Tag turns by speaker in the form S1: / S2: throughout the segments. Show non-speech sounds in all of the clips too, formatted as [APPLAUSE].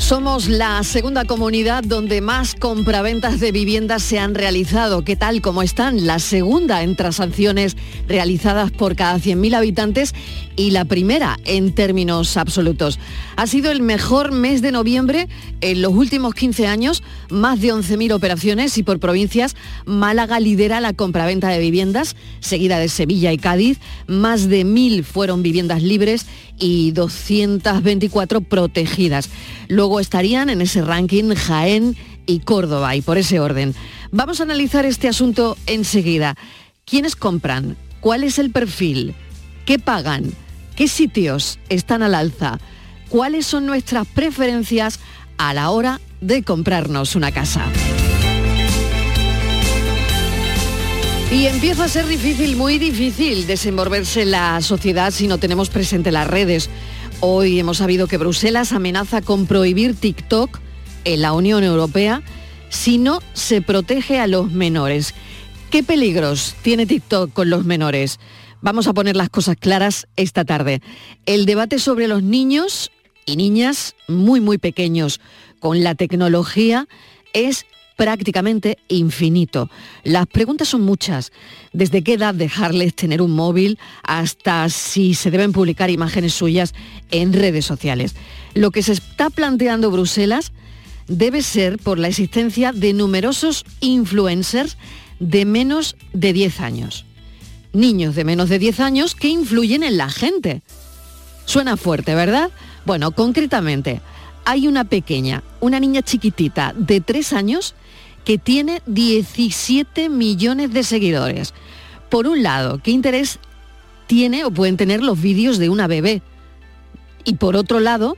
S1: Somos la segunda comunidad donde más compraventas de viviendas se han realizado. ¿Qué tal? ¿Cómo están? La segunda en transacciones realizadas por cada 100.000 habitantes y la primera en términos absolutos. Ha sido el mejor mes de noviembre en los últimos 15 años, más de 11.000 operaciones y por provincias, Málaga lidera la compraventa de viviendas, seguida de Sevilla y Cádiz. Más de 1.000 fueron viviendas libres y 224 protegidas. Estarían en ese ranking Jaén y Córdoba y por ese orden. Vamos a analizar este asunto enseguida. ¿Quiénes compran? ¿Cuál es el perfil? ¿Qué pagan? ¿Qué sitios están al alza? ¿Cuáles son nuestras preferencias a la hora de comprarnos una casa? Y empieza a ser difícil, muy difícil, desenvolverse en la sociedad si no tenemos presente las redes. Hoy hemos sabido que Bruselas amenaza con prohibir TikTok en la Unión Europea si no se protege a los menores. ¿Qué peligros tiene TikTok con los menores? Vamos a poner las cosas claras esta tarde. El debate sobre los niños y niñas muy, muy pequeños con la tecnología es prácticamente infinito. Las preguntas son muchas, desde qué edad dejarles tener un móvil hasta si se deben publicar imágenes suyas en redes sociales. Lo que se está planteando Bruselas debe ser por la existencia de numerosos influencers de menos de 10 años. Niños de menos de 10 años que influyen en la gente. Suena fuerte, ¿verdad? Bueno, concretamente, hay una pequeña, una niña chiquitita de 3 años que tiene 17 millones de seguidores. Por un lado, ¿qué interés tiene o pueden tener los vídeos de una bebé? Y por otro lado,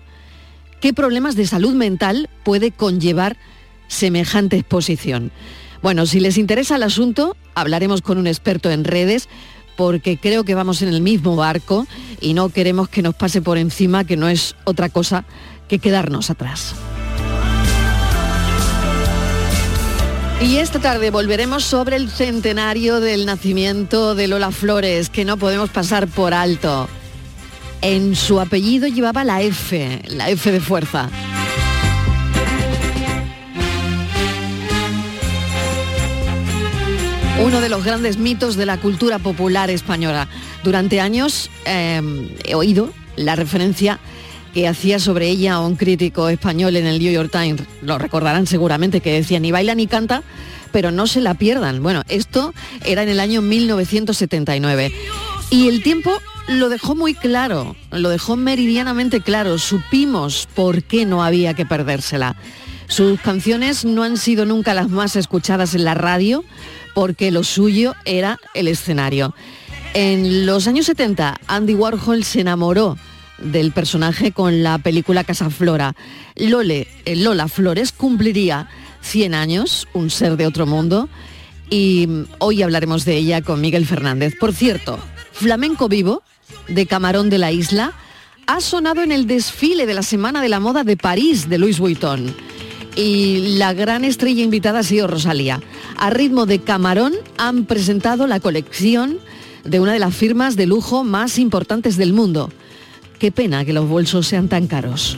S1: ¿qué problemas de salud mental puede conllevar semejante exposición? Bueno, si les interesa el asunto, hablaremos con un experto en redes porque creo que vamos en el mismo barco y no queremos que nos pase por encima, que no es otra cosa que quedarnos atrás. Y esta tarde volveremos sobre el centenario del nacimiento de Lola Flores, que no podemos pasar por alto. En su apellido llevaba la F, la F de fuerza. Uno de los grandes mitos de la cultura popular española. Durante años eh, he oído la referencia que hacía sobre ella un crítico español en el New York Times, lo recordarán seguramente, que decía, ni baila ni canta, pero no se la pierdan. Bueno, esto era en el año 1979. Y el tiempo lo dejó muy claro, lo dejó meridianamente claro, supimos por qué no había que perdérsela. Sus canciones no han sido nunca las más escuchadas en la radio, porque lo suyo era el escenario. En los años 70, Andy Warhol se enamoró del personaje con la película Casa Flora. Lole, eh, Lola Flores cumpliría 100 años, un ser de otro mundo, y hoy hablaremos de ella con Miguel Fernández. Por cierto, Flamenco Vivo, de Camarón de la Isla, ha sonado en el desfile de la Semana de la Moda de París de Louis Vuitton. Y la gran estrella invitada ha sido Rosalía. A ritmo de Camarón han presentado la colección de una de las firmas de lujo más importantes del mundo. Qué pena que los bolsos sean tan caros.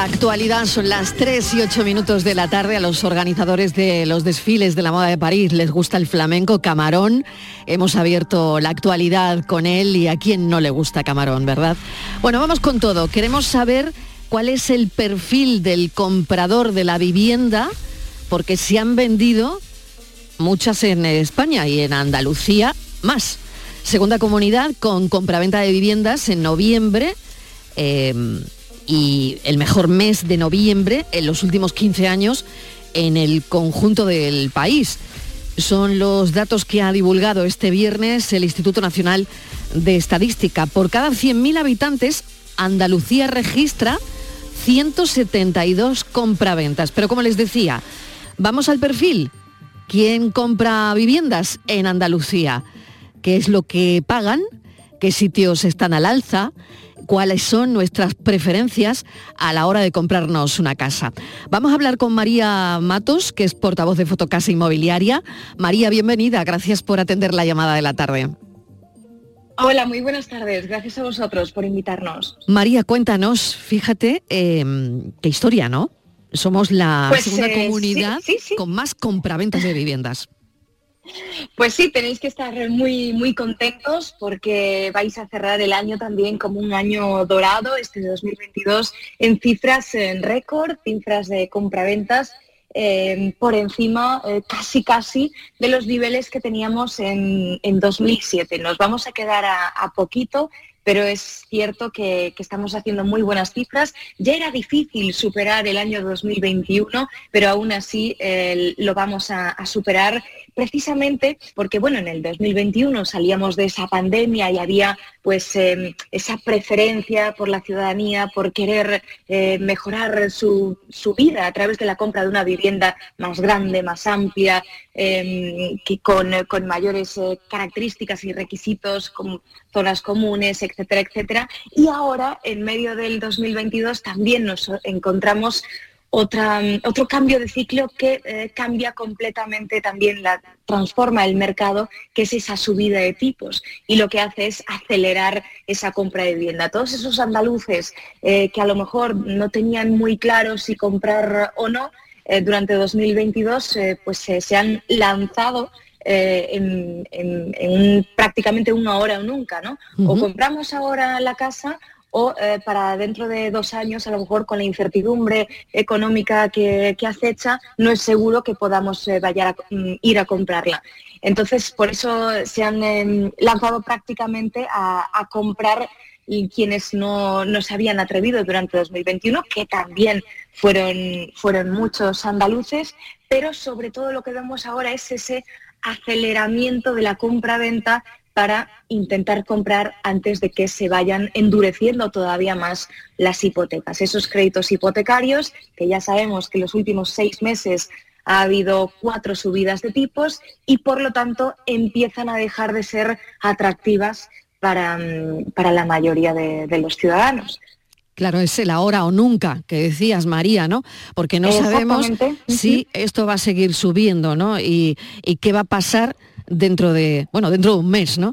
S1: La actualidad, son las 3 y 8 minutos de la tarde. A los organizadores de los desfiles de la moda de París les gusta el flamenco Camarón. Hemos abierto la actualidad con él y a quién no le gusta Camarón, ¿verdad? Bueno, vamos con todo. Queremos saber cuál es el perfil del comprador de la vivienda, porque se han vendido muchas en España y en Andalucía más. Segunda comunidad con compraventa de viviendas en noviembre. Eh, y el mejor mes de noviembre en los últimos 15 años en el conjunto del país. Son los datos que ha divulgado este viernes el Instituto Nacional de Estadística. Por cada 100.000 habitantes, Andalucía registra 172 compraventas. Pero como les decía, vamos al perfil. ¿Quién compra viviendas en Andalucía? ¿Qué es lo que pagan? ¿Qué sitios están al alza? cuáles son nuestras preferencias a la hora de comprarnos una casa. Vamos a hablar con María Matos, que es portavoz de Fotocasa Inmobiliaria. María, bienvenida, gracias por atender la llamada de la tarde.
S2: Hola, muy buenas tardes. Gracias a vosotros por invitarnos.
S1: María, cuéntanos, fíjate em, qué historia, ¿no? Somos la pues, segunda eh, comunidad con más compraventas de viviendas.
S2: Pues sí, tenéis que estar muy, muy contentos porque vais a cerrar el año también como un año dorado, este de 2022, en cifras en récord, cifras de compraventas eh, por encima eh, casi casi de los niveles que teníamos en, 2007. Nos vamos a quedar a poquito pero es cierto que, estamos haciendo muy buenas cifras. Ya era difícil superar el año 2021, pero aún así eh, lo vamos a, superar precisamente porque, bueno, en el 2021 salíamos de esa pandemia y había pues em, esa preferencia por la ciudadanía, por querer eh, mejorar su, vida a través de la compra de una vivienda más grande, más amplia, em, que con, mayores eh, características y requisitos, como zonas comunes, etcétera, etcétera. Y ahora, en medio del 2022, también nos encontramos otra, otro cambio de ciclo que eh, cambia completamente también, la, transforma el mercado, que es esa subida de tipos y lo que hace es acelerar esa compra de vivienda. Todos esos andaluces eh, que a lo mejor no tenían muy claro si comprar o no, eh, durante 2022 pues se han lanzado en, prácticamente una hora o nunca, ¿no? O compramos ahora la casa o eh, para dentro de dos años, a lo mejor con la incertidumbre económica que, acecha, no es seguro que podamos eh, mm, ir a comprarla. Entonces, por eso se han em, lanzado prácticamente a, comprar quienes no, se habían atrevido durante 2021, que también fueron, fueron muchos andaluces, pero sobre todo lo que vemos ahora es ese aceleramiento de la compra-venta para intentar comprar antes de que se vayan endureciendo todavía más las hipotecas. Esos créditos hipotecarios, que ya sabemos que en los últimos seis meses ha habido cuatro subidas de tipos y por lo tanto empiezan a dejar de ser atractivas para, mm, la mayoría de, los ciudadanos.
S1: Claro, es el ahora o nunca que decías, María, ¿no? Porque no sabemos si esto va a seguir subiendo, ¿no? Y, y qué va a pasar dentro de, bueno, dentro de un mes, ¿no?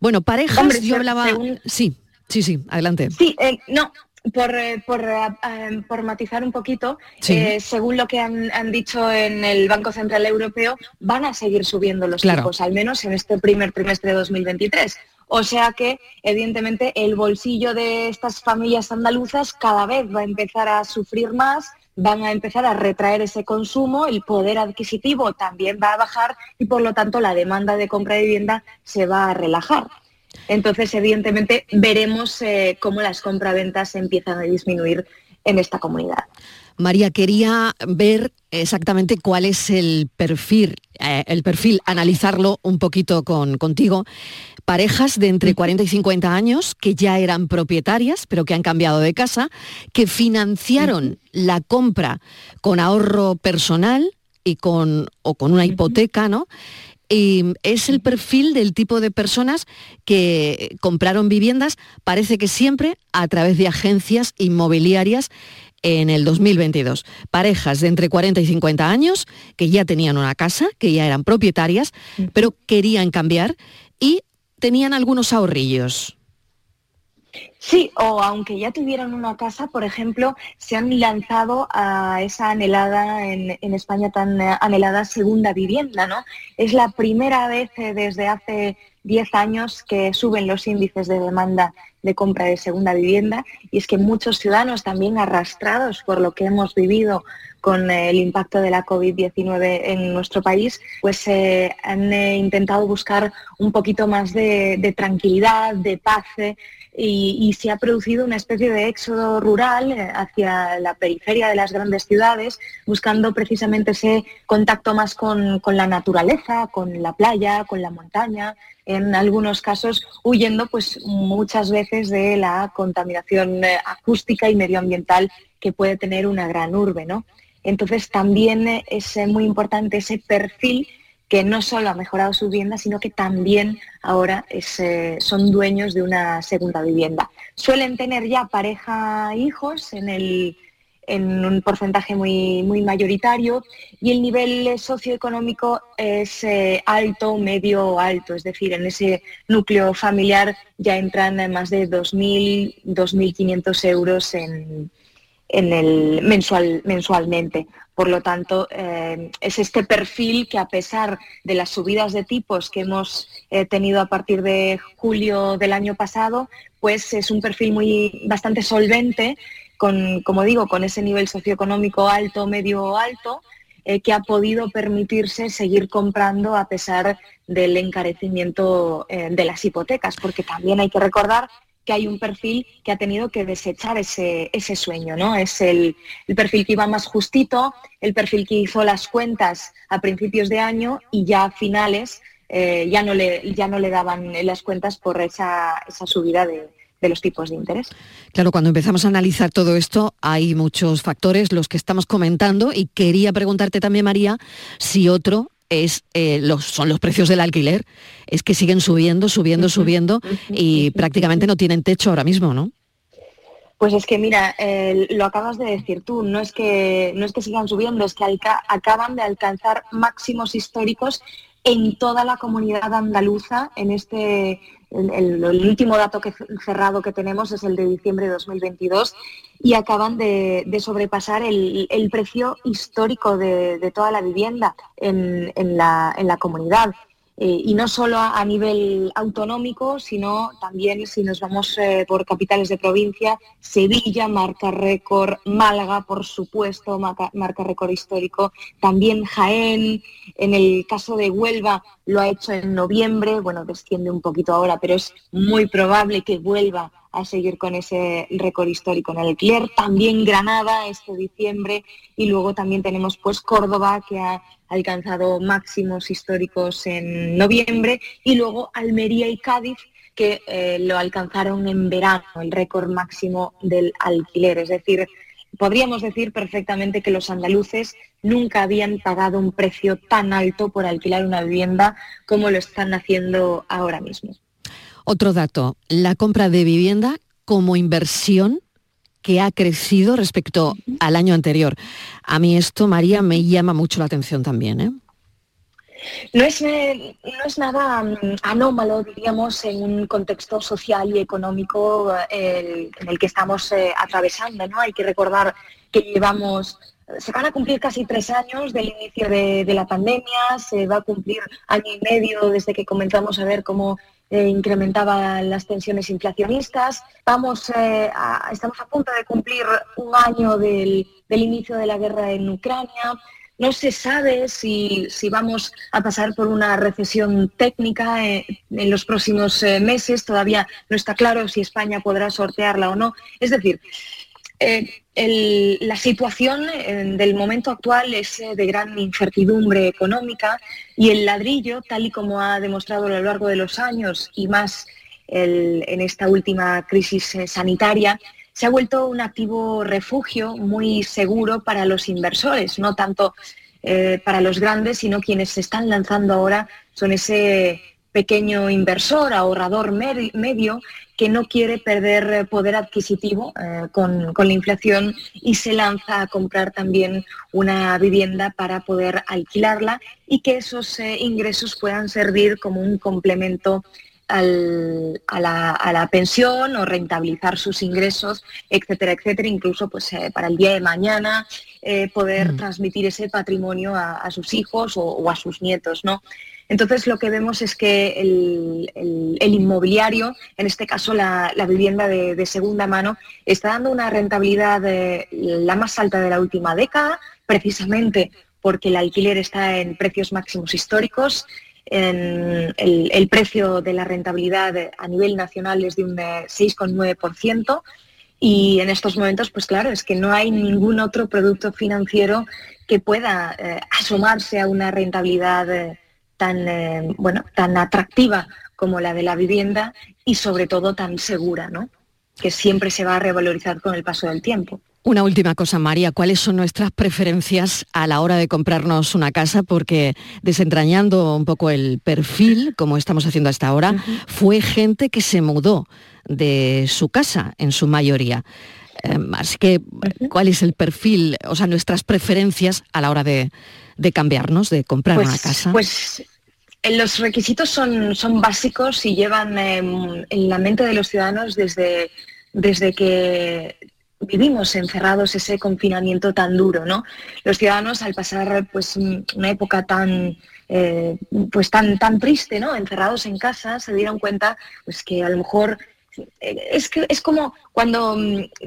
S1: Bueno, parejas, yo hablaba... Sí, sí, sí, adelante.
S2: Sí, eh, no, por, eh, por, eh, por, matizar un poquito, según lo que han, dicho en el Banco Central Europeo, van a seguir subiendo los tipos, al menos en este primer trimestre de 2023. O sea que, evidentemente, el bolsillo de estas familias andaluzas cada vez va a empezar a sufrir más van a empezar a retraer ese consumo, el poder adquisitivo también va a bajar y por lo tanto la demanda de compra de vivienda se va a relajar. Entonces, evidentemente, veremos eh, cómo las compraventas empiezan a disminuir en esta comunidad.
S1: María, quería ver exactamente cuál es el perfil, eh, el perfil, analizarlo un poquito con, contigo. Parejas de entre 40 y 50 años que ya eran propietarias, pero que han cambiado de casa, que financiaron la compra con ahorro personal y con, o con una hipoteca, ¿no? Y es el perfil del tipo de personas que compraron viviendas, parece que siempre a través de agencias inmobiliarias en el 2022. Parejas de entre 40 y 50 años que ya tenían una casa, que ya eran propietarias, pero querían cambiar y tenían algunos ahorrillos.
S2: Sí, o aunque ya tuvieran una casa, por ejemplo, se han lanzado a esa anhelada, en, España tan anhelada segunda vivienda, ¿no? Es la primera vez eh, desde hace 10 años que suben los índices de demanda de compra de segunda vivienda. Y es que muchos ciudadanos también arrastrados por lo que hemos vivido con el impacto de la COVID-19 en nuestro país, pues eh, han eh, intentado buscar un poquito más de, tranquilidad, de paz eh, y, se ha producido una especie de éxodo rural hacia la periferia de las grandes ciudades, buscando precisamente ese contacto más con, con la naturaleza, con la playa, con la montaña, en algunos casos huyendo pues muchas veces de la contaminación acústica y medioambiental que puede tener una gran urbe, ¿no? Entonces también es muy importante ese perfil que no solo ha mejorado su vivienda, sino que también ahora eh, son dueños de una segunda vivienda. Suelen tener ya pareja hijos en, un porcentaje muy, mayoritario y el nivel socioeconómico es eh, alto, medio alto, es decir, en ese núcleo familiar ya entran más de 2.000, 2.500 euros en, en el mensual, mensualmente. Por lo tanto, eh, es este perfil que a pesar de las subidas de tipos que hemos eh, tenido a partir de julio del año pasado, pues es un perfil muy bastante solvente, con, como digo, con ese nivel socioeconómico alto, medio alto, eh, que ha podido permitirse seguir comprando a pesar del encarecimiento de las hipotecas, porque también hay que recordar que hay un perfil que ha tenido que desechar ese, ese sueño, ¿no? Es el, perfil que iba más justito, el perfil que hizo las cuentas a principios de año y ya a finales eh, ya, no le, ya no le daban las cuentas por esa, esa subida de, de los tipos de interés.
S1: Claro, cuando empezamos a analizar todo esto hay muchos factores, los que estamos comentando, y quería preguntarte también, María, si otro es, eh, los, son los precios del alquiler. Es que siguen subiendo, subiendo, subiendo y prácticamente no tienen techo ahora mismo, ¿no?
S2: Pues es que mira, lo acabas de decir tú, no es que no es que sigan subiendo, es que acaban de alcanzar máximos históricos en toda la comunidad andaluza en este el, último dato que, cerrado que tenemos es el de diciembre de 2022 y acaban de, sobrepasar el, precio histórico de, toda la vivienda en, la, en la comunidad. Eh, y no solo a, nivel autonómico, sino también si nos vamos eh, por capitales de provincia, Sevilla marca récord, Málaga, por supuesto, marca, marca récord histórico, también Jaén, en el caso de Huelva lo ha hecho en noviembre, bueno, desciende un poquito ahora, pero es muy probable que vuelva a seguir con ese récord histórico en el alquiler. También Granada este diciembre y luego también tenemos pues Córdoba que ha alcanzado máximos históricos en noviembre y luego Almería y Cádiz que eh, lo alcanzaron en verano, el récord máximo del alquiler. Es decir, podríamos decir perfectamente que los andaluces nunca habían pagado un precio tan alto por alquilar una vivienda como lo están haciendo ahora mismo.
S1: Otro dato, la compra de vivienda como inversión que ha crecido respecto al año anterior. A mí esto, María, me llama mucho la atención también. ¿eh?
S2: No es, eh, no es nada mm, anómalo, diríamos, en un contexto social y económico eh, en el que estamos atravesando. ¿no? Hay que recordar que llevamos se van a cumplir casi tres años del inicio de, de, la pandemia, se va a cumplir año y medio desde que comenzamos a ver cómo eh, incrementaba las tensiones inflacionistas. Vamos, eh, estamos a punto de cumplir un año del, inicio de la guerra en Ucrania. No se sabe si, vamos a pasar por una recesión técnica eh, en los próximos meses. Todavía no está claro si España podrá sortearla o no. Es decir, la situación eh, del momento actual es eh, de gran incertidumbre económica y el ladrillo, tal y como ha demostrado a lo largo de los años y más en esta última crisis eh, sanitaria, se ha vuelto un activo refugio muy seguro para los inversores, no tanto para los grandes, sino quienes se están lanzando ahora son ese pequeño inversor, ahorrador medio, que no quiere perder eh, poder adquisitivo eh, con, la inflación y se lanza a comprar también una vivienda para poder alquilarla y que esos eh, ingresos puedan servir como un complemento a, la, pensión o rentabilizar sus ingresos, etcétera, etcétera, incluso pues, eh, para el día de mañana eh, poder mm. transmitir ese patrimonio a, sus hijos o, a sus nietos. ¿no? Entonces lo que vemos es que el, inmobiliario, en este caso la, vivienda de, segunda mano, está dando una rentabilidad la más alta de la última década, precisamente porque el alquiler está en precios máximos históricos. el, precio de la rentabilidad a nivel nacional es de un 6,9%. Eh, y en estos momentos, pues claro, es que no hay ningún otro producto financiero que pueda eh, asomarse a una rentabilidad eh, tan, eh, bueno, tan atractiva como la de la vivienda y sobre todo tan segura, ¿no? que siempre se va a revalorizar con el paso del tiempo.
S1: Una última cosa, María, ¿cuáles son nuestras preferencias a la hora de comprarnos una casa? Porque desentrañando un poco el perfil, como estamos haciendo hasta ahora, fue gente que se mudó de su casa en su mayoría. Em, así que, ¿cuál es el perfil, o sea, nuestras preferencias a la hora de, cambiarnos, de comprar
S2: pues,
S1: una casa?
S2: Pues eh, los requisitos son, son básicos y llevan em, en la mente de los ciudadanos desde, desde que vivimos encerrados ese confinamiento tan duro, ¿no? Los ciudadanos al pasar pues una época tan eh, pues tan tan triste, ¿no? Encerrados en casa, se dieron cuenta pues que a lo mejor es que es como cuando,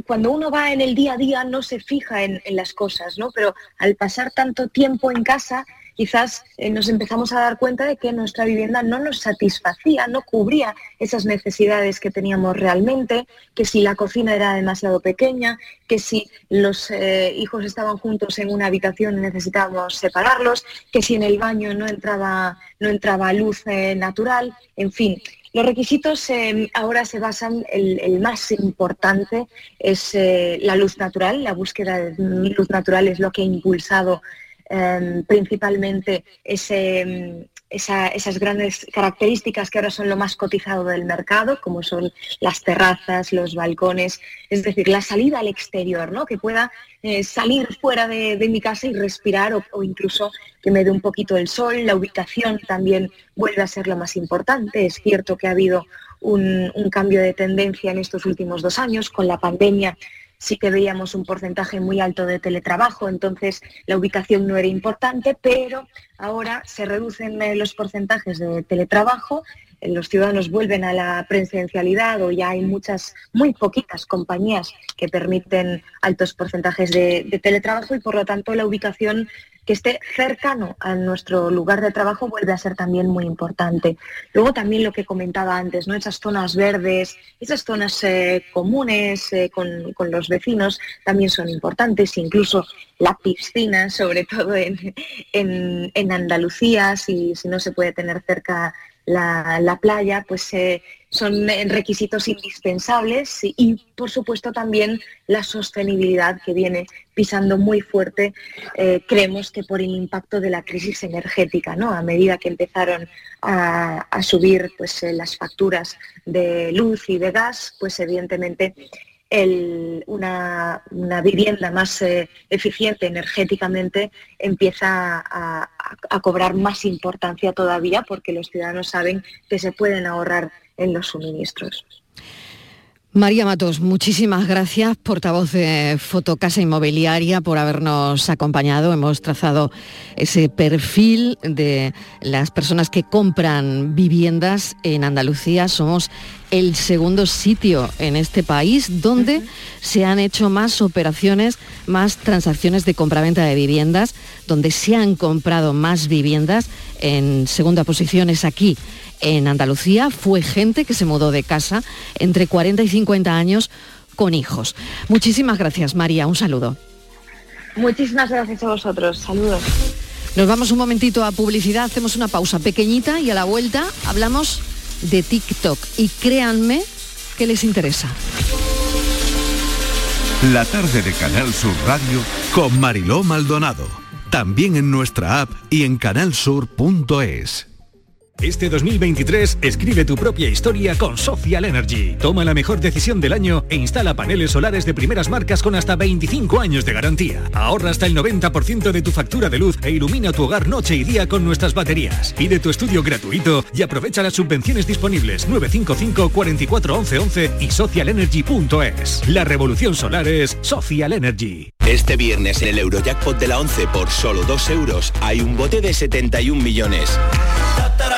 S2: cuando uno va en el día a día no se fija en, las cosas, ¿no? Pero al pasar tanto tiempo en casa, quizás eh, nos empezamos a dar cuenta de que nuestra vivienda no nos satisfacía, no cubría esas necesidades que teníamos realmente, que si la cocina era demasiado pequeña, que si los eh, hijos estaban juntos en una habitación necesitábamos separarlos, que si en el baño no entraba, no entraba luz eh, natural, en fin. Los requisitos ahora se basan, el, más importante es la luz natural, la búsqueda de luz natural es lo que ha impulsado em, principalmente em, esas grandes características que ahora son lo más cotizado del mercado, como son las terrazas, los balcones, es decir, la salida al exterior, ¿no? que pueda eh, salir fuera de, mi casa y respirar o, incluso que me dé un poquito el sol. La ubicación también vuelve a ser lo más importante. Es cierto que ha habido un cambio de tendencia en estos últimos dos años con la pandemia sí que veíamos un porcentaje muy alto de teletrabajo, entonces la ubicación no era importante, pero ahora se reducen eh, los porcentajes de teletrabajo, eh, los ciudadanos vuelven a la presencialidad o ya hay muchas, muy poquitas compañías que permiten altos porcentajes de, de teletrabajo y por lo tanto la ubicación que esté cercano a nuestro lugar de trabajo vuelve a ser también muy importante. Luego también lo que comentaba antes, ¿no? esas zonas verdes, esas zonas eh, comunes eh, con, los vecinos también son importantes, incluso la piscina, sobre todo en, en, Andalucía, si, si no se puede tener cerca la, playa, pues eh, son requisitos indispensables y, por supuesto también la sostenibilidad que viene pisando muy fuerte, eh, creemos que por el impacto de la crisis energética, ¿no? A medida que empezaron a, subir pues, eh, las facturas de luz y de gas, pues evidentemente una, vivienda más eh, eficiente energéticamente empieza a, cobrar más importancia todavía porque los ciudadanos saben que se pueden ahorrar en los suministros.
S1: María Matos, muchísimas gracias, portavoz de Fotocasa Inmobiliaria, por habernos acompañado. Hemos trazado ese perfil de las personas que compran viviendas en Andalucía. Somos el segundo sitio en este país donde se han hecho más operaciones, más transacciones de compraventa de viviendas, donde se han comprado más viviendas. En segunda posición es aquí, en Andalucía fue gente que se mudó de casa entre 40 y 50 años con hijos. Muchísimas gracias, María. Un saludo.
S2: Muchísimas gracias a vosotros. Saludos.
S1: Nos vamos un momentito a publicidad, hacemos una pausa pequeñita y a la vuelta hablamos de TikTok. Y créanme que les interesa.
S3: La tarde de Canal Sur Radio con Mariló Maldonado. También en nuestra app y en canalsur.es.
S4: Este 2023 escribe tu propia historia con Social Energy. Toma la mejor decisión del año e instala paneles solares de primeras marcas con hasta 25 años de garantía. Ahorra hasta el 90% de tu factura de luz e ilumina tu hogar noche y día con nuestras baterías. Pide tu estudio gratuito y aprovecha las subvenciones disponibles 955 44 11 11 y socialenergy.es. La revolución solar es Social Energy.
S5: Este viernes en el Eurojackpot de la 11 por solo 2 euros hay un bote de 71 millones.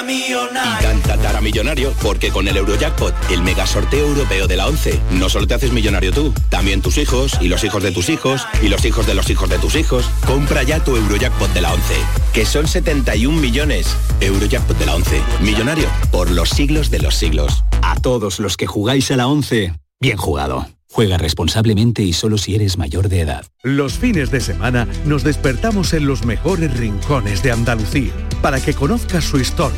S5: Y tan tatara millonario porque con el Eurojackpot, el mega sorteo europeo de la 11, no solo te haces millonario tú, también tus hijos y los hijos de tus hijos y los hijos de los hijos de tus hijos. Compra ya tu Eurojackpot de la 11, que son 71 millones. Eurojackpot de la 11, millonario por los siglos de los siglos.
S6: A todos los que jugáis a la 11, bien jugado. Juega responsablemente y solo si eres mayor de edad.
S7: Los fines de semana nos despertamos en los mejores rincones de Andalucía para que conozcas su historia,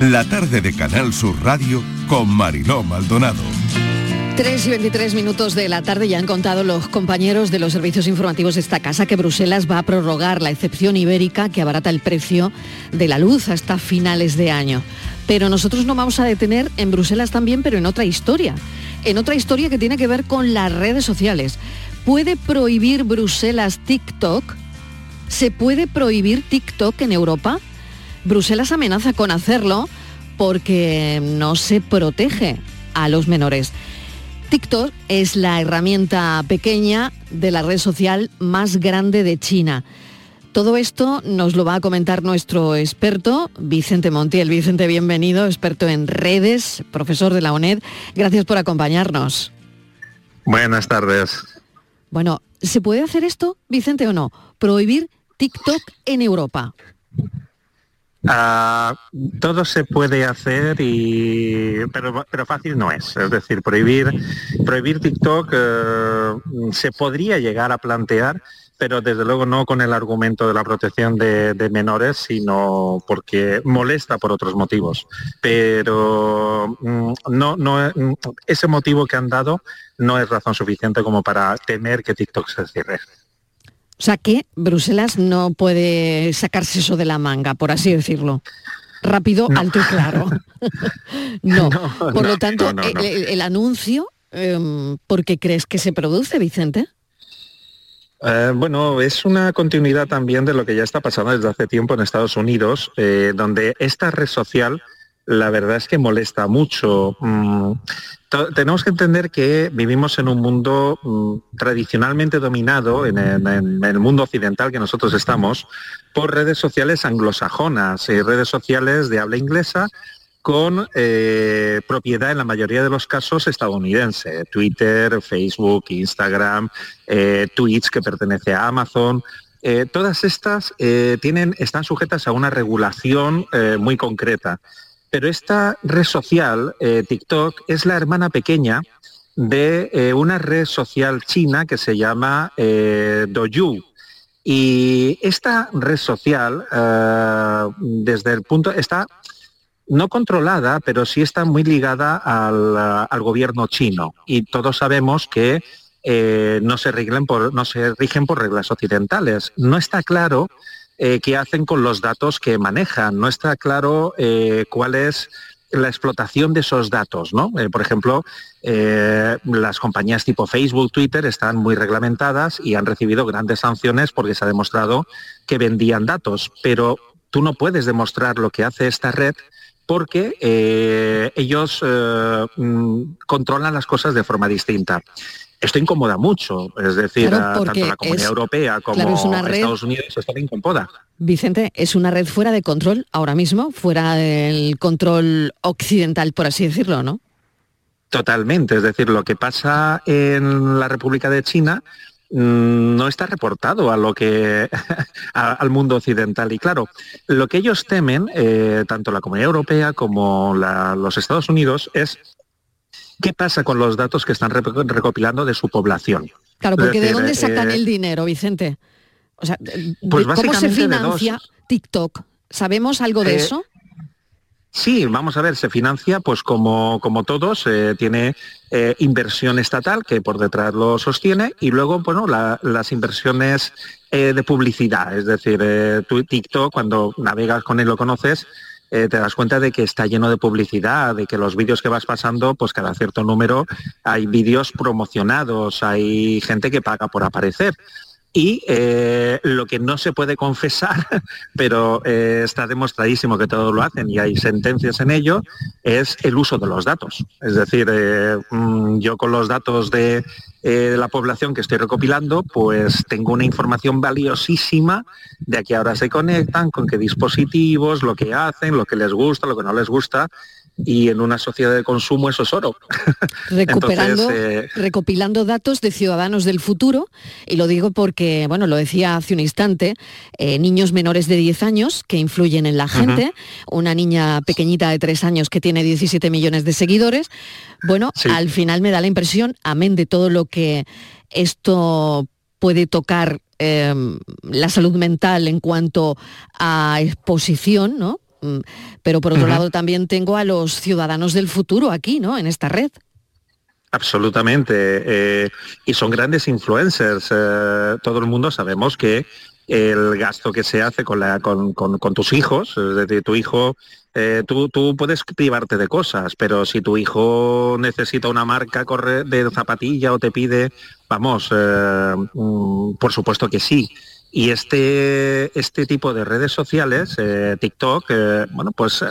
S3: La tarde de Canal Sur Radio con Mariló Maldonado.
S1: 3 y 23 minutos de la tarde ya han contado los compañeros de los servicios informativos de esta casa que Bruselas va a prorrogar la excepción ibérica que abarata el precio de la luz hasta finales de año. Pero nosotros nos vamos a detener en Bruselas también, pero en otra historia en otra historia que tiene que ver con las redes sociales. ¿Puede prohibir Bruselas TikTok? ¿Se puede prohibir TikTok en Europa? Bruselas amenaza con hacerlo porque no se protege a los menores. TikTok es la herramienta pequeña de la red social más grande de China. Todo esto nos lo va a comentar nuestro experto, Vicente Montiel. Vicente, bienvenido, experto en redes, profesor de la UNED. Gracias por acompañarnos.
S8: Buenas tardes.
S1: Bueno, ¿se puede hacer esto, Vicente, o no? Prohibir TikTok en Europa.
S8: Ah, todo se puede hacer y pero, pero, fácil no es. Es decir, prohibir prohibir TikTok eh, se podría llegar a plantear pero desde luego no con el argumento de la protección de, menores, sino porque molesta por otros motivos. Pero mm, no, no, mm, ese motivo que han dado no es razón suficiente como para temer que TikTok se cierre.
S1: O sea que Bruselas no puede sacarse eso de la manga, por así decirlo. Rápido, alto y claro. [LAUGHS] no. Por lo tanto, el, anuncio, em, ¿por qué crees que se produce, Vicente?
S8: Eh, bueno, es una continuidad también de lo que ya está pasando desde hace tiempo en Estados Unidos, eh, donde esta red social, la verdad es que molesta mucho. Mm, tenemos que entender que vivimos en un mundo mm, tradicionalmente dominado, en el, mundo occidental que nosotros estamos, por redes sociales anglosajonas, y redes sociales de habla inglesa, con eh, propiedad en la mayoría de los casos estadounidense, Twitter, Facebook, Instagram, eh, Twitch que pertenece a Amazon. Eh, todas estas tienen, están sujetas a una regulación muy concreta. Pero esta red social, TikTok, es la hermana pequeña de una red social china que se llama Douyu. Y esta red social, desde el punto, está no controlada, pero sí está muy ligada al, gobierno chino. Y todos sabemos que eh, no, se por, no se rigen por reglas occidentales. No está claro eh, qué hacen con los datos que manejan, no está claro eh, cuál es la explotación de esos datos. ¿no? por ejemplo, las compañías tipo Facebook, Twitter están muy reglamentadas y han recibido grandes sanciones porque se ha demostrado que vendían datos, pero tú no puedes demostrar lo que hace esta red porque eh, ellos eh, mm, controlan las cosas de forma distinta. Esto incomoda mucho, es decir, tanto la Comunidad Europea como Estados Unidos están incómoda.
S1: Vicente, es una red fuera de control ahora mismo, fuera del control occidental, por así decirlo, ¿no?
S8: Totalmente, es decir, lo que pasa en la República de China mm, no está reportado a lo que [LAUGHS] al mundo occidental y claro lo que ellos temen eh, tanto la comunidad europea como los Estados Unidos es qué pasa con los datos que están recopilando de su población
S1: claro porque de dónde sacan el dinero Vicente o sea, pues ¿cómo se financia TikTok? ¿Sabemos algo de eso?
S8: Sí, vamos a ver, se financia, pues como, como todos, eh, tiene eh, inversión estatal que por detrás lo sostiene y luego, bueno, las inversiones eh, de publicidad, es decir, tu TikTok, cuando navegas con él lo conoces, te das cuenta de que está lleno de publicidad, de que los vídeos que vas pasando, pues cada cierto número hay vídeos promocionados, hay gente que paga por aparecer. Y eh, lo que no se puede confesar, [LAUGHS] pero eh, está demostradísimo que todos lo hacen y hay sentencias en ello, es el uso de los datos. Es decir, eh, mm, yo con los datos de, la población que estoy recopilando, pues tengo una información valiosísima de a qué hora se conectan, con qué dispositivos, lo que hacen, lo que les gusta, lo que no les gusta y en una sociedad de consumo eso es oro. [LAUGHS]
S1: Recuperando, eh, recopilando datos de ciudadanos del futuro, y lo digo porque, bueno, lo decía hace un instante, eh, niños menores de 10 años que influyen en la gente, una niña pequeñita de 3 años que tiene 17 millones de seguidores. Bueno, al final me da la impresión, amén de todo lo que esto puede tocar em, la salud mental en cuanto a exposición, ¿no? Mm, pero por otro lado también tengo a los ciudadanos del futuro aquí, ¿no? En esta red.
S8: Absolutamente. Eh, y son grandes influencers. Eh, todo el mundo sabemos que el gasto que se hace con, la, con, tus hijos, es decir, tu hijo, eh, tú, tú, puedes privarte de cosas, pero si tu hijo necesita una marca de zapatilla o te pide, vamos, mm, por supuesto que sí. Y este, este tipo de redes sociales, eh, TikTok, eh, bueno, pues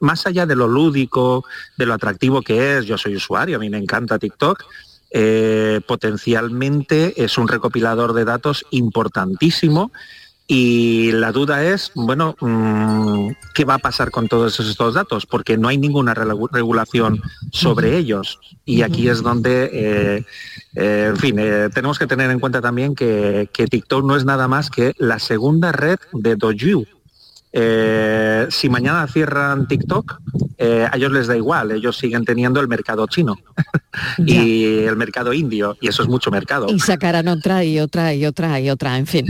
S8: más allá de lo lúdico, de lo atractivo que es, yo soy usuario, a mí me encanta TikTok, eh, potencialmente es un recopilador de datos importantísimo y la duda es, bueno, mm, ¿qué va a pasar con todos estos datos? Porque no hay ninguna regulación sobre ellos. Y aquí es donde, eh, eh, en fin, eh, tenemos que tener en cuenta también que, TikTok no es nada más que la segunda red de Doju. Si mañana cierran TikTok, a ellos les da igual, ellos siguen teniendo el mercado chino [LAUGHS] y el mercado indio, y eso es mucho mercado.
S1: Y sacarán otra y otra y otra y otra, en fin.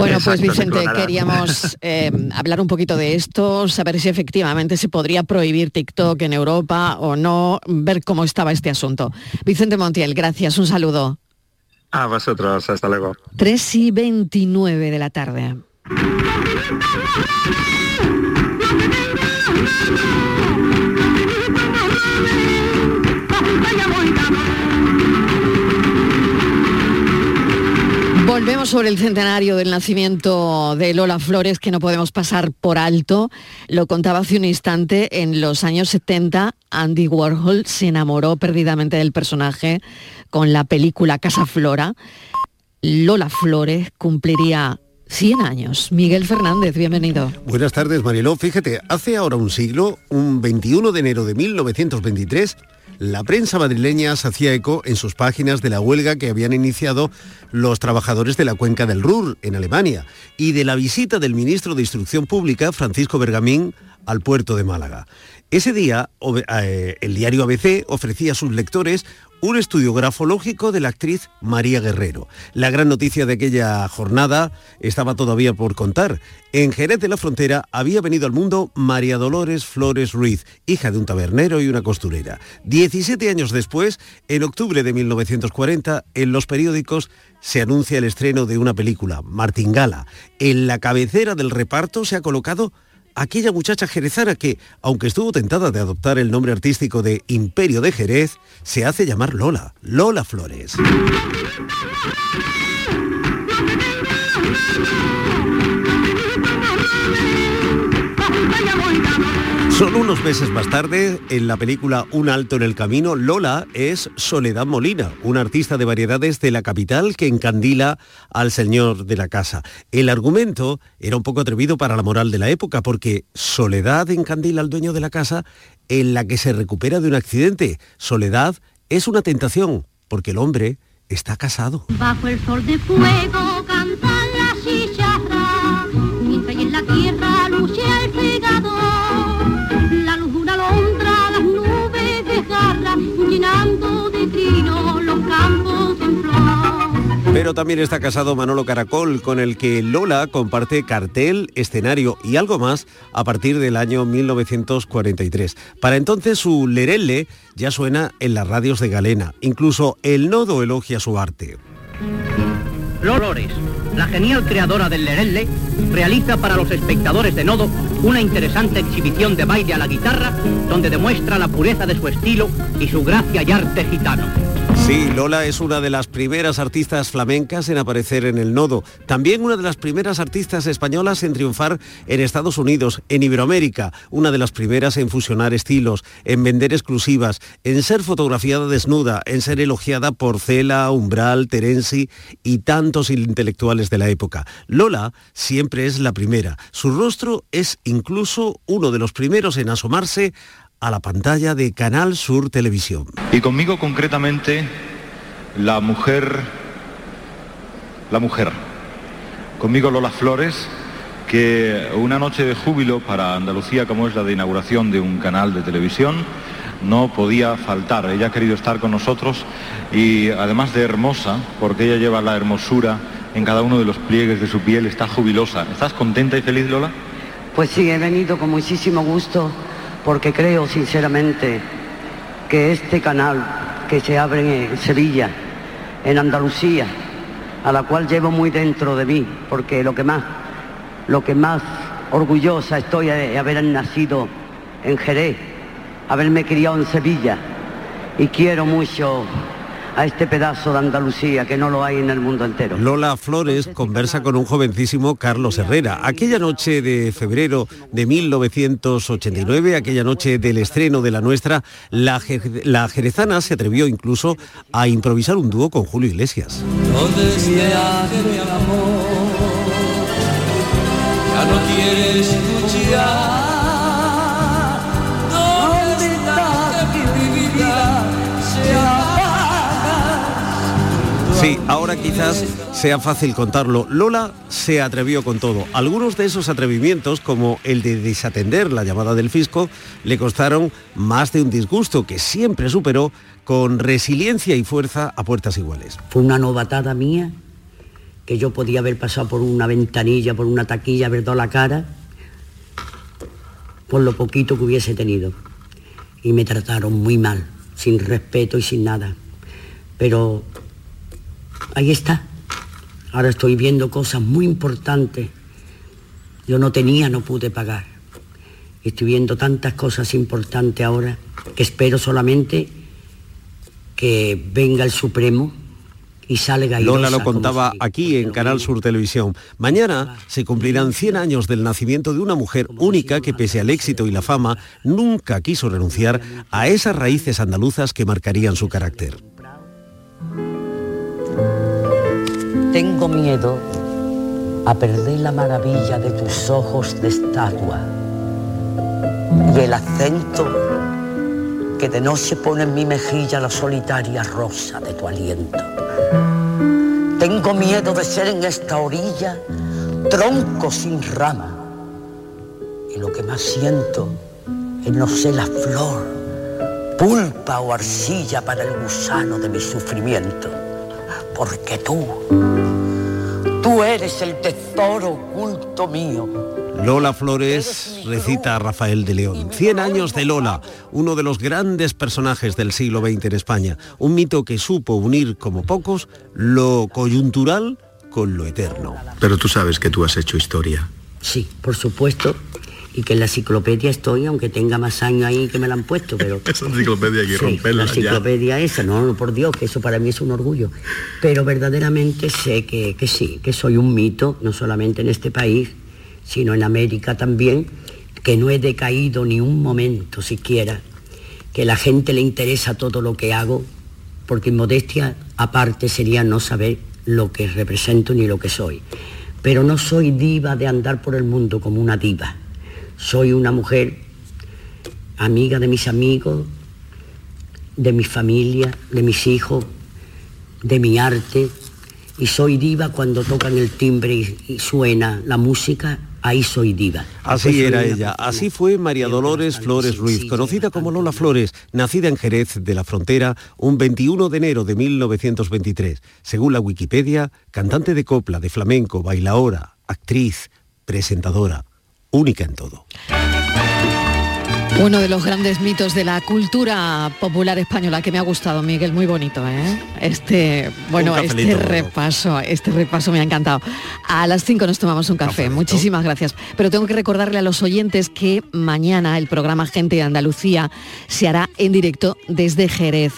S1: Bueno, pues Vicente, queríamos eh, hablar un poquito de esto, saber si efectivamente se podría prohibir TikTok en Europa o no, ver cómo estaba este asunto. Vicente Montiel, gracias, un saludo.
S8: A vosotros, hasta luego.
S1: 3 y 29 de la tarde. Volvemos sobre el centenario del nacimiento de Lola Flores, que no podemos pasar por alto. Lo contaba hace un instante, en los años 70 Andy Warhol se enamoró perdidamente del personaje con la película Casa Flora. Lola Flores cumpliría 100 años. Miguel Fernández, bienvenido.
S9: Buenas tardes, Mariló. Fíjate, hace ahora un siglo, un 21 de enero de 1923, la prensa madrileña se hacía eco en sus páginas de la huelga que habían iniciado los trabajadores de la cuenca del Ruhr, en Alemania, y de la visita del ministro de Instrucción Pública, Francisco Bergamín, al puerto de Málaga. Ese día, eh, el diario ABC ofrecía a sus lectores un estudio grafológico de la actriz María Guerrero. La gran noticia de aquella jornada estaba todavía por contar. En Jerez de la Frontera había venido al mundo María Dolores Flores Ruiz, hija de un tabernero y una costurera. Diecisiete años después, en octubre de 1940, en los periódicos se anuncia el estreno de una película, Martingala. En la cabecera del reparto se ha colocado aquella muchacha jerezana que, aunque estuvo tentada de adoptar el nombre artístico de Imperio de Jerez, se hace llamar Lola, Lola Flores. Solo unos meses más tarde, en la película Un alto en el camino, Lola es Soledad Molina, una artista de variedades de la capital que encandila al señor de la casa. El argumento era un poco atrevido para la moral de la época, porque Soledad encandila al dueño de la casa en la que se recupera de un accidente. Soledad es una tentación, porque el hombre está casado.
S10: Bajo el sol de fuego
S9: Pero también está casado Manolo Caracol, con el que Lola comparte cartel, escenario y algo más a partir del año 1943. Para entonces su lerelle ya suena en las radios de Galena. Incluso el nodo elogia su arte.
S11: Lolores, la genial creadora del lerelle, realiza para los espectadores de Nodo una interesante exhibición de baile a la guitarra donde demuestra la pureza de su estilo y su gracia y arte gitano.
S9: Sí, Lola es una de las primeras artistas flamencas en aparecer en el nodo. También una de las primeras artistas españolas en triunfar en Estados Unidos, en Iberoamérica. Una de las primeras en fusionar estilos, en vender exclusivas, en ser fotografiada desnuda, en ser elogiada por Cela, Umbral, Terenzi y tantos intelectuales de la época. Lola siempre es la primera. Su rostro es incluso uno de los primeros en asomarse a la pantalla de Canal Sur Televisión.
S12: Y conmigo concretamente la mujer, la mujer. Conmigo Lola Flores, que una noche de júbilo para Andalucía, como es la de inauguración de un canal de televisión, no podía faltar. Ella ha querido estar con nosotros y además de hermosa, porque ella lleva la hermosura en cada uno de los pliegues de su piel, está jubilosa. ¿Estás contenta y feliz, Lola?
S13: Pues sí, he venido con muchísimo gusto porque creo sinceramente que este canal que se abre en Sevilla, en Andalucía, a la cual llevo muy dentro de mí, porque lo que más, lo que más orgullosa estoy de haber nacido en Jerez, haberme criado en Sevilla y quiero mucho a este pedazo de Andalucía que no lo hay en el mundo entero.
S9: Lola Flores conversa con un jovencísimo Carlos Herrera. Aquella noche de febrero de 1989, aquella noche del estreno de la nuestra, la, jer- la jerezana se atrevió incluso a improvisar un dúo con Julio Iglesias.
S14: ¿Dónde
S9: Sí, ahora quizás sea fácil contarlo. Lola se atrevió con todo. Algunos de esos atrevimientos, como el de desatender la llamada del fisco, le costaron más de un disgusto que siempre superó con resiliencia y fuerza a puertas iguales.
S13: Fue una novatada mía que yo podía haber pasado por una ventanilla, por una taquilla, haber dado la cara por lo poquito que hubiese tenido. Y me trataron muy mal, sin respeto y sin nada. Pero ahí está. Ahora estoy viendo cosas muy importantes. Yo no tenía, no pude pagar. Estoy viendo tantas cosas importantes ahora que espero solamente que venga el Supremo y salga
S9: Lola lo contaba aquí en Canal Sur Televisión. Mañana se cumplirán 100 años del nacimiento de una mujer única que pese al éxito y la fama nunca quiso renunciar a esas raíces andaluzas que marcarían su carácter.
S13: Tengo miedo a perder la maravilla de tus ojos de estatua y el acento que de noche pone en mi mejilla la solitaria rosa de tu aliento. Tengo miedo de ser en esta orilla tronco sin rama y lo que más siento es no ser la flor, pulpa o arcilla para el gusano de mi sufrimiento porque tú, tú eres el tesoro oculto mío.
S9: Lola Flores recita a Rafael de León. 100 años de Lola, uno de los grandes personajes del siglo XX en España. Un mito que supo unir como pocos lo coyuntural con lo eterno.
S15: Pero tú sabes que tú has hecho historia.
S13: Sí, por supuesto, y que en la enciclopedia estoy, aunque tenga más años ahí que me la han puesto, pero... [LAUGHS]
S15: Esa enciclopedia hay que
S13: Sí,
S15: romperla
S13: la
S15: ya.
S13: enciclopedia esa, no, no, por Dios, que eso para mí es un orgullo. Pero verdaderamente sé que, que sí, que soy un mito, no solamente en este país, sino en América también, que no he decaído ni un momento siquiera, que a la gente le interesa todo lo que hago, porque modestia aparte sería no saber lo que represento ni lo que soy. Pero no soy diva de andar por el mundo como una diva. Soy una mujer amiga de mis amigos, de mi familia, de mis hijos, de mi arte y soy diva cuando tocan el timbre y, y suena la música, ahí soy diva.
S9: Así
S13: soy
S9: era ella, así fue María Dolores Flores Ruiz, conocida como Lola Flores, nacida en Jerez de la Frontera un 21 de enero de 1923. Según la Wikipedia, cantante de copla, de flamenco, bailaora, actriz, presentadora, única en todo.
S1: Uno de los grandes mitos de la cultura popular española que me ha gustado, Miguel, muy bonito, ¿eh? Este, bueno, este repaso, este repaso me ha encantado. A las 5 nos tomamos un café. Muchísimas gracias. Pero tengo que recordarle a los oyentes que mañana el programa Gente de Andalucía se hará en directo desde Jerez.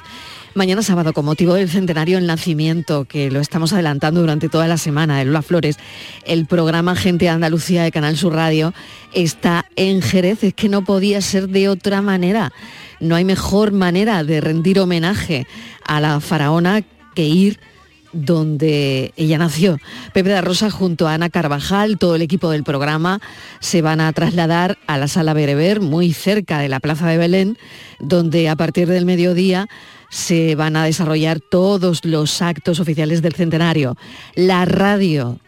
S1: Mañana sábado, con motivo del centenario del nacimiento, que lo estamos adelantando durante toda la semana de Lola Flores, el programa Gente de Andalucía de Canal Sur Radio está en Jerez. Es que no podía ser de otra manera. No hay mejor manera de rendir homenaje a la faraona que ir donde ella nació. Pepe de Rosa junto a Ana Carvajal, todo el equipo del programa, se van a trasladar a la sala Bereber, muy cerca de la Plaza de Belén, donde a partir del mediodía se van a desarrollar todos los actos oficiales del centenario. La radio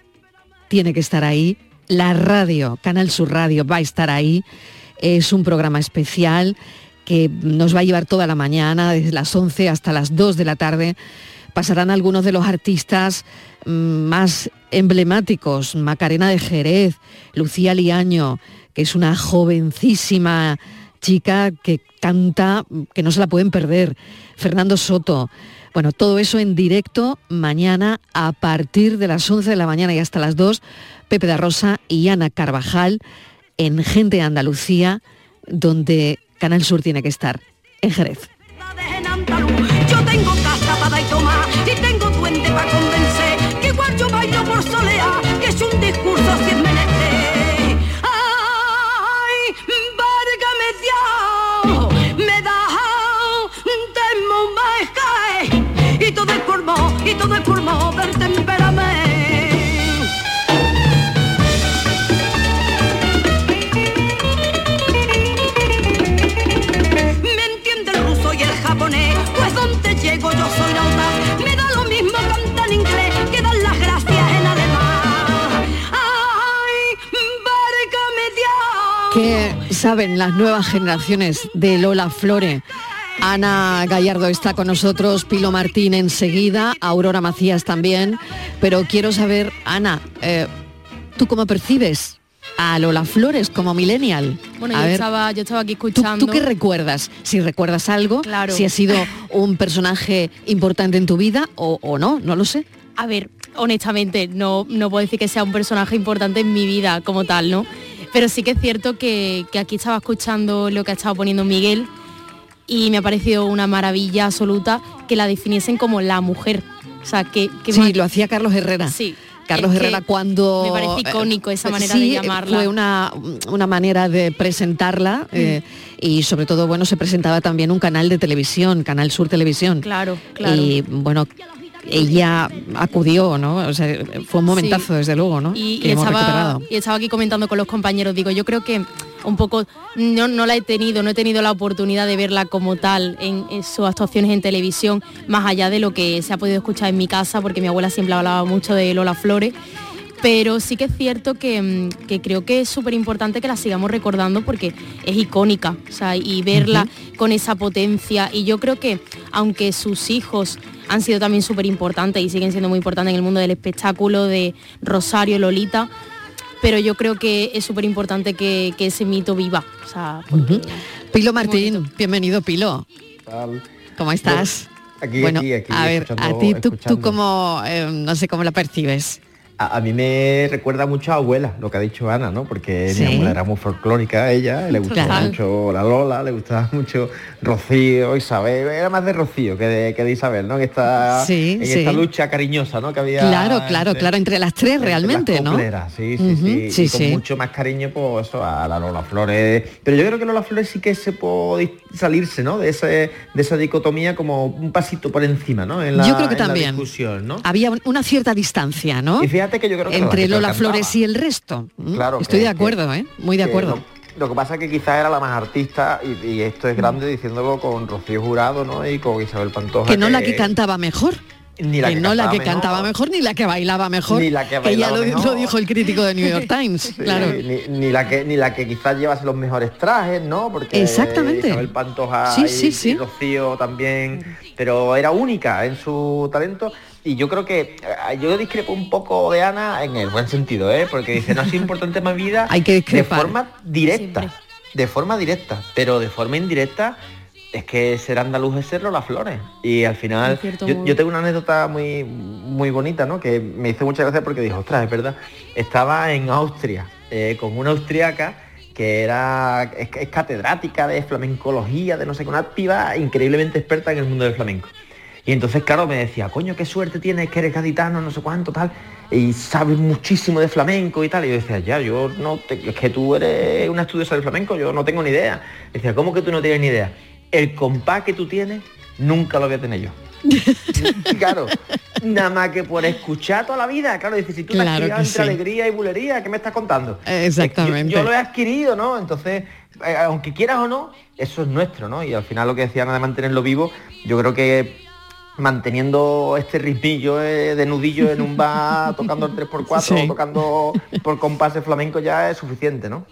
S1: tiene que estar ahí, la radio, Canal Sur Radio va a estar ahí. Es un programa especial que nos va a llevar toda la mañana, desde las 11 hasta las 2 de la tarde. Pasarán algunos de los artistas mm, más emblemáticos, Macarena de Jerez, Lucía Liaño, que es una jovencísima chica que canta, que no se la pueden perder, Fernando Soto. Bueno, todo eso en directo mañana a partir de las 11 de la mañana y hasta las 2, Pepe da Rosa y Ana Carvajal en Gente de Andalucía, donde Canal Sur tiene que estar, en Jerez.
S14: Yo tengo casa para y tomar y tengo duende para convencer que igual yo bailo por soleá, que es un discurso sin menester. Ay, válgame Dios, me da de cae y todo es por mo, y todo es por mo del temperamento.
S1: ¿Qué saben las nuevas generaciones de Lola Flore? Ana Gallardo está con nosotros, Pilo Martín enseguida, Aurora Macías también, pero quiero saber, Ana, eh, ¿tú cómo percibes a Lola Flores como millennial?
S16: Bueno,
S1: A
S16: yo
S1: ver,
S16: estaba, yo estaba aquí
S1: ¿tú,
S16: escuchando.
S1: tú qué recuerdas? Si recuerdas algo,
S16: Claro.
S1: si ha sido un personaje importante en tu vida o, o no, no lo sé.
S16: A ver, honestamente, no, no puedo decir que sea un personaje importante en mi vida como tal, ¿no? Pero sí que es cierto que, que aquí estaba escuchando lo que ha estado poniendo Miguel y me ha parecido una maravilla absoluta que la definiesen como la mujer. O sea, que... que
S1: Sí, lo hacía Carlos Herrera.
S16: Sí.
S1: Carlos
S16: Es que
S1: Herrera cuando...
S16: me parece
S1: eh,
S16: icónico esa manera
S1: sí,
S16: de llamarla.
S1: Fue una, una manera de presentarla eh, y sobre todo, bueno, se presentaba también un canal de televisión, Canal Sur Televisión.
S16: Claro, claro.
S1: Y bueno, ella acudió, ¿no? O sea, fue un momentazo,
S16: Sí.
S1: desde luego, ¿no?
S16: y,
S1: que
S16: y
S1: hemos
S16: estaba,
S1: recuperado.
S16: y estaba aquí comentando con los compañeros, digo, yo creo que un poco no, no la he tenido, no he tenido la oportunidad de verla como tal en, en sus actuaciones en televisión, más allá de lo que se ha podido escuchar en mi casa, porque mi abuela siempre hablaba mucho de Lola Flores. Pero sí que es cierto que, mm, que creo que es súper importante que la sigamos recordando porque es icónica, o sea, y verla con esa potencia. Y yo creo que aunque sus hijos han sido también súper importantes y siguen siendo muy importantes en el mundo del espectáculo de Rosario, Lolita, pero yo creo que es súper importante que, que ese mito viva. O sea, porque-
S1: Pilo Martín, bienvenido Pilo.
S17: tal?
S1: ¿Cómo estás?
S17: Aquí,
S1: bueno,
S17: aquí, aquí,
S1: a ver, a ti, tú, tú cómo, eh, no sé cómo la percibes.
S17: A, a mí me recuerda mucho a abuela, lo que ha dicho Ana, ¿no? Porque
S1: Sí.
S17: mi abuela era muy folclórica, ella, le gustaba mucho la Lola, le gustaba mucho Rocío, Isabel, era más de Rocío que de, que de Isabel, ¿no? En esta,
S1: Sí,
S17: en
S1: sí.
S17: esta lucha cariñosa, ¿no? Que había
S1: Claro, claro,
S17: entre-
S1: claro, entre las tres
S17: entre
S1: realmente,
S17: las
S1: ¿no?
S17: Sí, sí, sí,
S1: sí,
S17: y con mucho más cariño, pues eso, a la Lola Flores. Pero yo creo que Lola Flores sí que se puede salirse, ¿no? De, ese, de esa dicotomía como un pasito por encima, ¿no? En la,
S1: Yo creo que
S17: en la
S1: también.
S17: discusión, ¿no?
S1: Había un- una cierta distancia, ¿no?
S17: Y fíjate que yo creo que
S1: entre
S17: la que
S1: Lola. Flores y el resto. ¿Mm?
S17: Claro,
S1: Estoy
S17: que-
S1: de acuerdo, ¿eh? Muy de
S17: que
S1: acuerdo.
S17: Lo, lo que pasa es que quizás era la más artista y, y esto es grande diciéndolo con Rocío Jurado, ¿no? Y con Isabel Pantoja.
S1: Que no la que cantaba mejor.
S17: Ni la
S1: que
S17: que
S1: no la que
S17: mejor.
S1: cantaba mejor ni la que bailaba mejor.
S17: Ni la que
S1: ya
S17: bailaba
S1: lo,
S17: mejor.
S1: lo dijo el crítico de New York Times. [LAUGHS]
S17: Sí,
S1: claro.
S17: ni, ni la que ni la que quizás llevase los mejores trajes, ¿no? Porque
S1: Exactamente.
S17: Isabel Pantoja
S1: Sí,
S17: y,
S1: sí, sí.
S17: y Rocío también, pero era única en su talento. Y yo creo que eh, yo discrepo un poco de Ana en el buen sentido, ¿eh? Porque dice, no es importante más vida [LAUGHS]
S1: Hay que
S17: de
S1: discrepar.
S17: forma directa. De forma directa. Pero de forma indirecta es que ser andaluz es serlo las flores. Y al final, yo, tengo una anécdota muy, muy bonita, ¿no? Que me hizo mucha gracia porque dijo, ostras, es verdad. Estaba en Austria eh, con una austriaca que era es, es catedrática de flamencología, de no sé qué, una piba increíblemente experta en el mundo del flamenco. Y entonces, claro, me decía, coño, qué suerte tienes, que eres gaditano, no sé cuánto, tal, y sabes muchísimo de flamenco y tal. Y yo decía, ya, yo no, te- es que tú eres una estudiosa del flamenco, yo no tengo ni idea. decía, ¿cómo que tú no tienes ni idea? El compás que tú tienes, nunca lo voy a tener yo. [LAUGHS] Claro, nada más que por escuchar toda la vida, claro, dices, si tú te has
S1: Claro
S17: criado
S1: que
S17: entre
S1: sí.
S17: alegría y bulería, ¿qué me estás contando?
S1: Exactamente.
S17: Yo, yo lo he adquirido, ¿no? Entonces, eh, aunque quieras o no, eso es nuestro, ¿no? Y al final lo que decían de mantenerlo vivo, yo creo que manteniendo este ritmillo eh, de nudillo en un [LAUGHS] bar, tocando el 3x4,
S1: Sí.
S17: tocando por compases flamenco ya es suficiente, ¿no?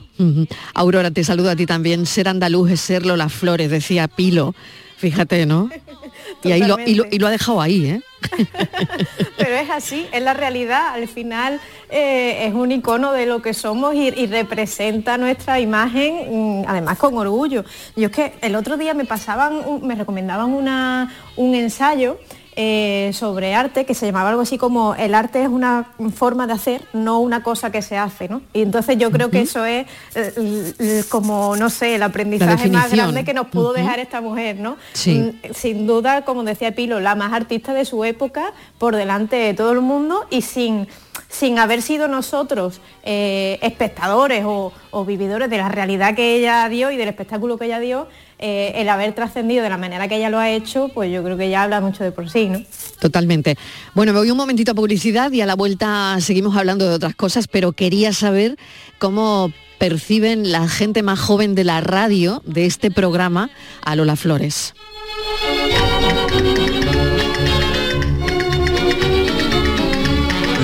S1: Aurora, te saludo a ti también. Ser andaluz es serlo las flores, decía Pilo. Fíjate, ¿no? [LAUGHS] Y, ahí lo, y, lo, y lo ha dejado ahí, ¿eh? [LAUGHS]
S18: Pero es así, es la realidad. Al final eh, es un icono de lo que somos y, y representa nuestra imagen, mm, además con orgullo. Yo es que el otro día me pasaban, me recomendaban una, un ensayo. Eh, sobre arte que se llamaba algo así como el arte es una forma de hacer, no una cosa que se hace, ¿no? Y entonces yo creo que eso es eh, como, no sé, el aprendizaje más grande que nos pudo dejar esta mujer, ¿no?
S1: Sí.
S18: Mm, sin duda, como decía Pilo, la más artista de su época, por delante de todo el mundo y sin, sin haber sido nosotros eh, espectadores o, o vividores de la realidad que ella dio y del espectáculo que ella dio, eh, el haber trascendido de la manera que ella lo ha hecho, pues yo creo que ya habla mucho de por sí, ¿no?
S1: Totalmente. Bueno, me voy un momentito a publicidad y a la vuelta seguimos hablando de otras cosas, pero quería saber cómo perciben la gente más joven de la radio de este programa a Lola Flores.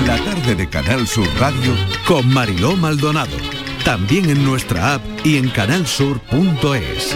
S3: La tarde de Canal Sur Radio con Mariló Maldonado. También en nuestra app y en canalsur.es.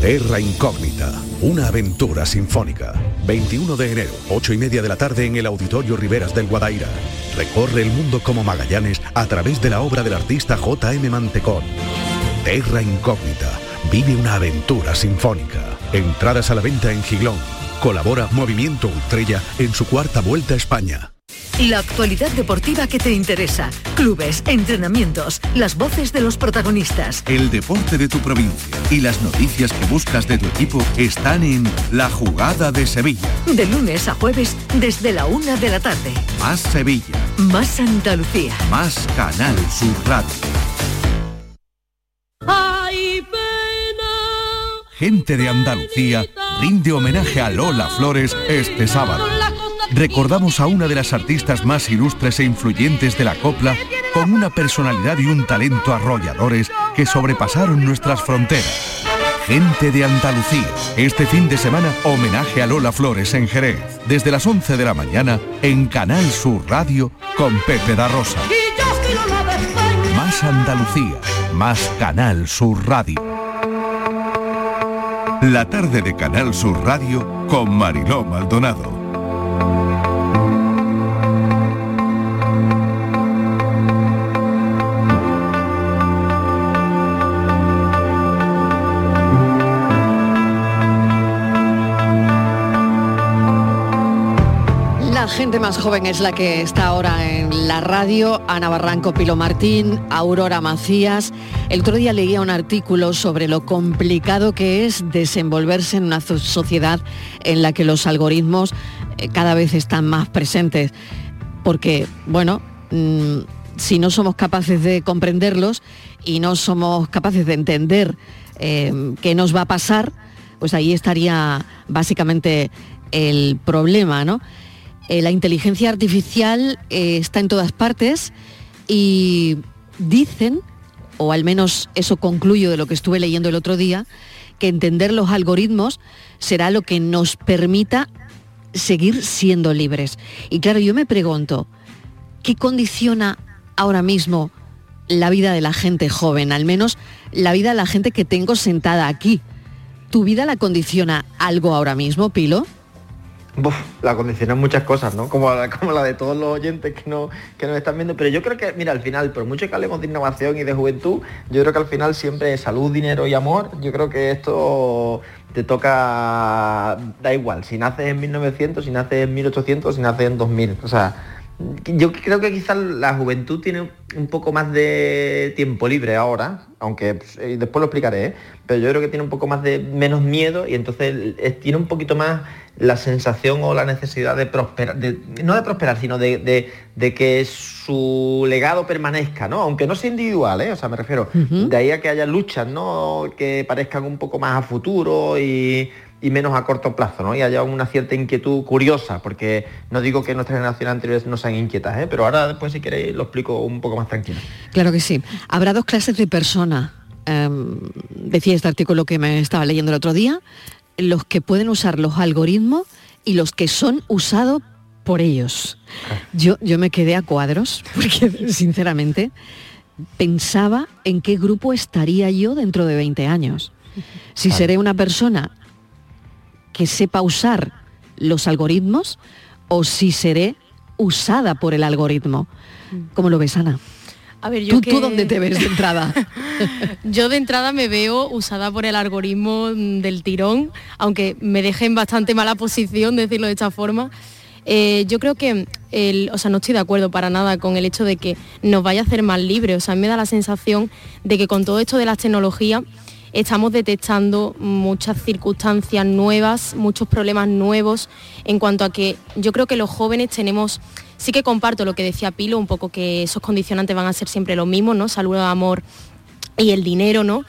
S19: Terra Incógnita, una aventura sinfónica. 21 de enero, 8 y media de la tarde en el Auditorio Riveras del Guadaira. Recorre el mundo como Magallanes a través de la obra del artista J.M. Mantecón. Terra Incógnita, vive una aventura sinfónica. Entradas a la venta en Giglón. Colabora Movimiento Ultrella en su cuarta vuelta a España.
S20: La actualidad deportiva que te interesa. Clubes, entrenamientos, las voces de los protagonistas.
S3: El deporte de tu provincia y las noticias que buscas de tu equipo están en La Jugada de Sevilla.
S20: De lunes a jueves desde la una de la tarde.
S3: Más Sevilla,
S20: Más Andalucía.
S3: más Canal Sur Radio.
S10: Ay, pena.
S3: Gente de Andalucía rinde homenaje a Lola Flores este sábado. Recordamos a una de las artistas más ilustres e influyentes de la copla con una personalidad y un talento arrolladores que sobrepasaron nuestras fronteras. Gente de Andalucía. Este fin de semana, homenaje a Lola Flores en Jerez. Desde las 11 de la mañana en Canal Sur Radio con Pepe da Rosa. Más Andalucía. Más Canal Sur Radio. La tarde de Canal Sur Radio con Mariló Maldonado.
S1: La gente más joven es la que está ahora en la radio, Ana Barranco, Pilo Martín, Aurora Macías. El otro día leía un artículo sobre lo complicado que es desenvolverse en una so- sociedad en la que los algoritmos cada vez están más presentes. Porque, bueno, mm, si no somos capaces de comprenderlos y no somos capaces de entender eh, qué nos va a pasar, pues ahí estaría básicamente el problema, ¿no? Eh, la inteligencia artificial eh, está en todas partes y dicen, o al menos eso concluyo de lo que estuve leyendo el otro día, que entender los algoritmos será lo que nos permita seguir siendo libres. Y claro, yo me pregunto, ¿qué condiciona ahora mismo la vida de la gente joven? Al menos la vida de la gente que tengo sentada aquí. ¿Tu vida la condiciona algo ahora mismo, Pilo?
S17: Buf, la condicionan muchas cosas, ¿no? Como la, [LAUGHS] como la de todos los oyentes que, no, que nos están viendo. Pero yo creo que, mira, al final, por mucho que hablemos de innovación y de juventud, yo creo que al final siempre salud, dinero y amor. Yo creo que esto te toca, da igual, si naces en 1900, si naces en 1800, si naces en 2000. O sea, yo creo que quizás la juventud tiene un poco más de tiempo libre ahora, aunque pues, después lo explicaré, ¿eh? pero yo creo que tiene un poco más de menos miedo y entonces tiene un poquito más la sensación o la necesidad de prosperar, de- no de prosperar, sino de, de- de que su legado permanezca, ¿no? Aunque no sea individual, ¿eh? O sea, me refiero, de ahí a que haya luchas, ¿no? Que parezcan un poco más a futuro y, y menos a corto plazo, ¿no? Y haya una cierta inquietud curiosa, porque no digo que nuestras generaciones anteriores no sean inquietas, ¿eh? Pero ahora después, si queréis, lo explico un poco más tranquilo.
S1: Claro que sí. Habrá dos clases de persona. em, decía este artículo que me estaba leyendo el otro día, los que pueden usar los algoritmos y los que son usados por ellos. Yo, yo me quedé a cuadros, [LAUGHS] porque sinceramente pensaba en qué grupo estaría yo dentro de 20 años. Si seré una persona que sepa usar los algoritmos o si seré usada por el algoritmo. ¿Cómo lo ves, Ana?
S16: A ver, yo
S1: ¿Tú,
S16: que-
S1: ¿Tú dónde te ves de entrada? [LAUGHS]
S16: Yo de entrada me veo usada por el algoritmo mm, del tirón, aunque me deje en bastante mala posición decirlo de esta forma. Eh, yo creo que, el- o sea, no estoy de acuerdo para nada con el hecho de que nos vaya a hacer más libres. O sea, a mí me da la sensación de que con todo esto de las tecnologías estamos detectando muchas circunstancias nuevas, muchos problemas nuevos en cuanto a que yo creo que los jóvenes tenemos, sí que comparto lo que decía Pilo, un poco que esos condicionantes van a ser siempre los mismos, ¿no? Salud, amor y el dinero, ¿no?